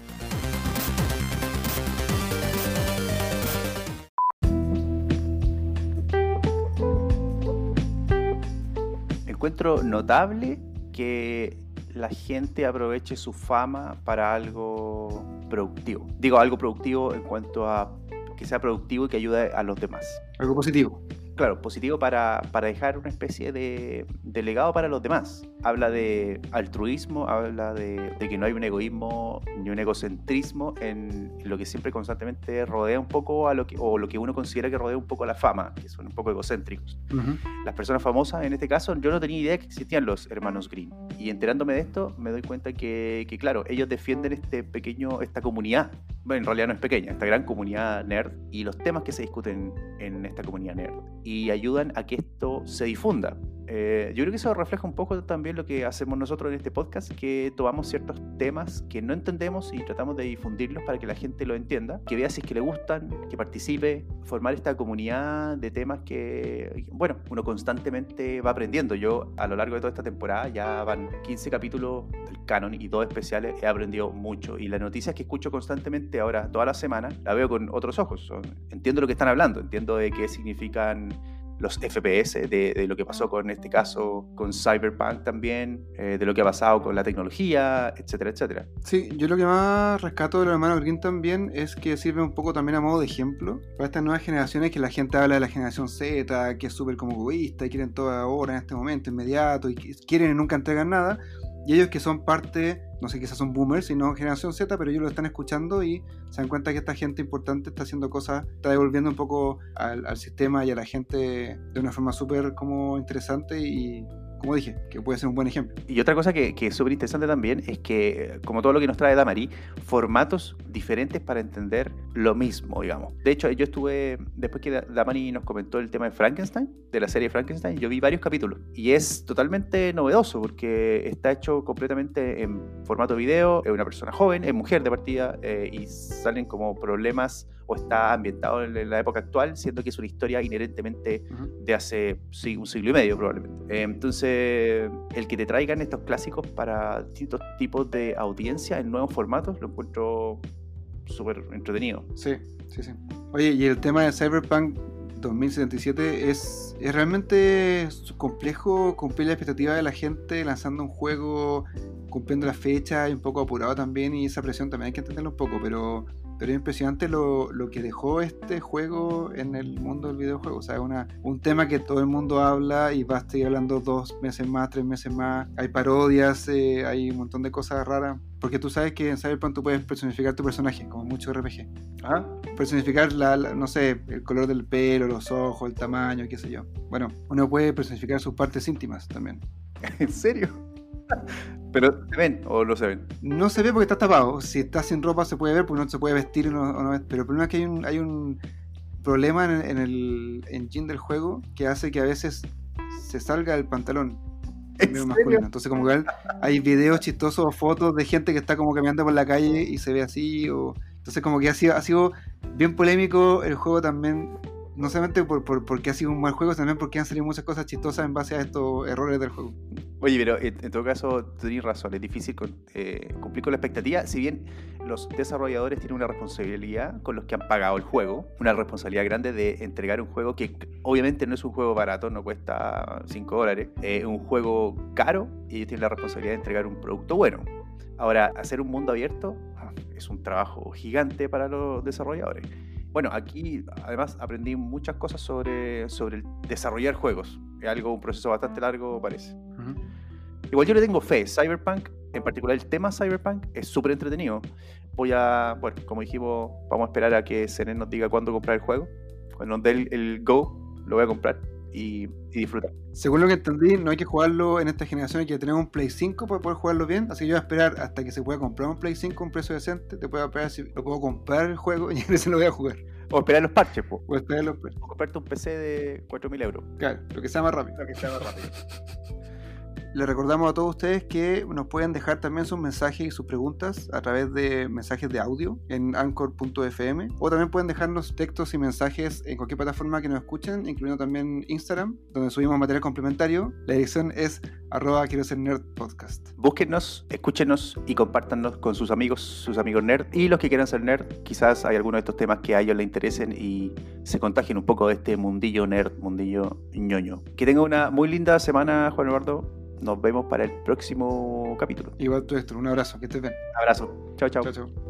Encuentro notable que la gente aproveche su fama para algo productivo. Digo, algo productivo en cuanto a que sea productivo y que ayude a los demás. Algo positivo. Claro, positivo para, para dejar una especie de, de legado para los demás. Habla de altruismo, habla de, de que no hay un egoísmo ni un egocentrismo en lo que siempre constantemente rodea un poco a lo que, o lo que uno considera que rodea un poco a la fama, que son un poco egocéntricos Ujú. las personas famosas, en este caso, yo no tenía idea que existían los hermanos Green. Y enterándome de esto, me doy cuenta que, que, claro, ellos defienden este pequeño, esta comunidad. Bueno, en realidad no es pequeña, esta gran comunidad nerd y los temas que se discuten en esta comunidad nerd. Y ayudan a que esto se difunda. Eh, yo creo que eso refleja un poco también lo que hacemos nosotros en este podcast, que tomamos ciertos temas que no entendemos y tratamos de difundirlos para que la gente lo entienda, que vea si es que le gustan, que participe, formar esta comunidad de temas que, bueno, uno constantemente va aprendiendo. Yo a lo largo de toda esta temporada ya van 15 capítulos del canon y dos especiales, he aprendido mucho y las noticias que escucho constantemente ahora, toda la semana, la veo con otros ojos. Entiendo lo que están hablando, entiendo de qué significan los FPS, de, de lo que pasó con este caso, con Cyberpunk también, eh, de lo que ha pasado con la tecnología, etcétera, etcétera. Sí, yo lo que más rescato de los hermanos Green también es que sirve un poco también a modo de ejemplo para estas nuevas generaciones que la gente habla de la generación Z, que es súper como egoísta y quieren todo ahora, en este momento, inmediato, y quieren y nunca entregan nada. Y ellos que son parte, no sé, quizás son boomers, sino generación Z, pero ellos lo están escuchando y se dan cuenta que esta gente importante está haciendo cosas, está devolviendo un poco al, al sistema y a la gente de una forma súper como interesante y como dije, que puede ser un buen ejemplo. Y otra cosa que, que es súper interesante también es que, como todo lo que nos trae Damari, formatos diferentes para entender lo mismo, digamos. De hecho, yo estuve, después que Damari nos comentó el tema de Frankenstein, de la serie Frankenstein, yo vi varios capítulos. Y es totalmente novedoso porque está hecho completamente en formato video, es una persona joven, es mujer de partida, eh, y salen como problemas o está ambientado en la época actual, siendo que es una historia inherentemente de hace sí, un siglo y medio probablemente. Eh, entonces, el que te traigan estos clásicos para distintos tipos de audiencia en nuevos formatos, lo encuentro súper entretenido. Sí, sí, sí. Oye, y el tema de Cyberpunk 2077 es, es realmente complejo cumplir la expectativa de la gente lanzando un juego, cumpliendo la fecha y un poco apurado también, y esa presión también hay que entenderlo un poco, pero pero es impresionante lo, lo, que dejó este juego en el mundo del videojuego. O sea, una, un tema que todo el mundo habla y va a estar hablando dos meses más, tres meses más. Hay parodias, eh, hay un montón de cosas raras. Porque tú sabes que en Cyberpunk tú puedes personificar tu personaje, como mucho RPG. ¿Ah? Personificar, la, la, no sé, el color del pelo, los ojos, el tamaño, qué sé yo. Bueno, uno puede personificar sus partes íntimas también. ¿En serio? ¿Pero se ven o no se ven? No se ve porque está tapado. Si está sin ropa se puede ver porque no se puede vestir o no, o no Pero el problema es que hay un, hay un problema en, en, el engine del juego que hace que a veces se salga el pantalón. masculino. Entonces como que hay videos chistosos o fotos de gente que está como caminando por la calle y se ve así. O... Entonces como que ha sido, ha sido bien polémico el juego también no solamente por, por, porque ha sido un mal juego, también porque han salido muchas cosas chistosas en base a estos errores del juego. Oye, pero en, en todo caso, tú tienes razón, es difícil con, eh, cumplir con la expectativa, si bien los desarrolladores tienen una responsabilidad con los que han pagado el juego, una responsabilidad grande de entregar un juego que obviamente no es un juego barato, no cuesta 5 dólares, es un juego caro y ellos tienen la responsabilidad de entregar un producto bueno. Ahora, hacer un mundo abierto ah, es un trabajo gigante para los desarrolladores. Bueno, aquí además aprendí muchas cosas sobre, sobre desarrollar juegos. Es algo, un proceso bastante largo, parece. Uh -huh. Igual yo le tengo fe. Cyberpunk, en particular el tema Cyberpunk, es súper entretenido. Voy a, bueno, como dijimos, vamos a esperar a que Senen nos diga cuándo comprar el juego. Cuando nos dé el, el Go, lo voy a comprar y, y, disfrutar. Según lo que entendí, no hay que jugarlo en esta generación, hay que tener un Play 5 para poder jugarlo bien. Así que yo voy a esperar hasta que se pueda comprar un Play 5 a un precio decente. Te puedo esperar si lo puedo comprar el juego y se lo voy a jugar. O esperar los parches, po. O esperar los parches. O comprarte un PC de 4.000 euros. Claro, lo que sea más rápido. Lo que sea más rápido. Les recordamos a todos ustedes que nos pueden dejar también sus mensajes y sus preguntas a través de mensajes de audio en anchor.fm o también pueden dejarnos textos y mensajes en cualquier plataforma que nos escuchen, incluyendo también Instagram, donde subimos material complementario. La dirección es arroba quiero ser nerd podcast. Búsquenos, escúchenos y compártanos con sus amigos, sus amigos nerd y los que quieran ser nerd. Quizás hay algunos de estos temas que a ellos les interesen y se contagien un poco de este mundillo nerd, mundillo ñoño. Que tenga una muy linda semana, Juan Eduardo nos vemos para el próximo capítulo. Igual tú, esto, un abrazo, que estés bien. Abrazo. Chao, chao. Chao, chao.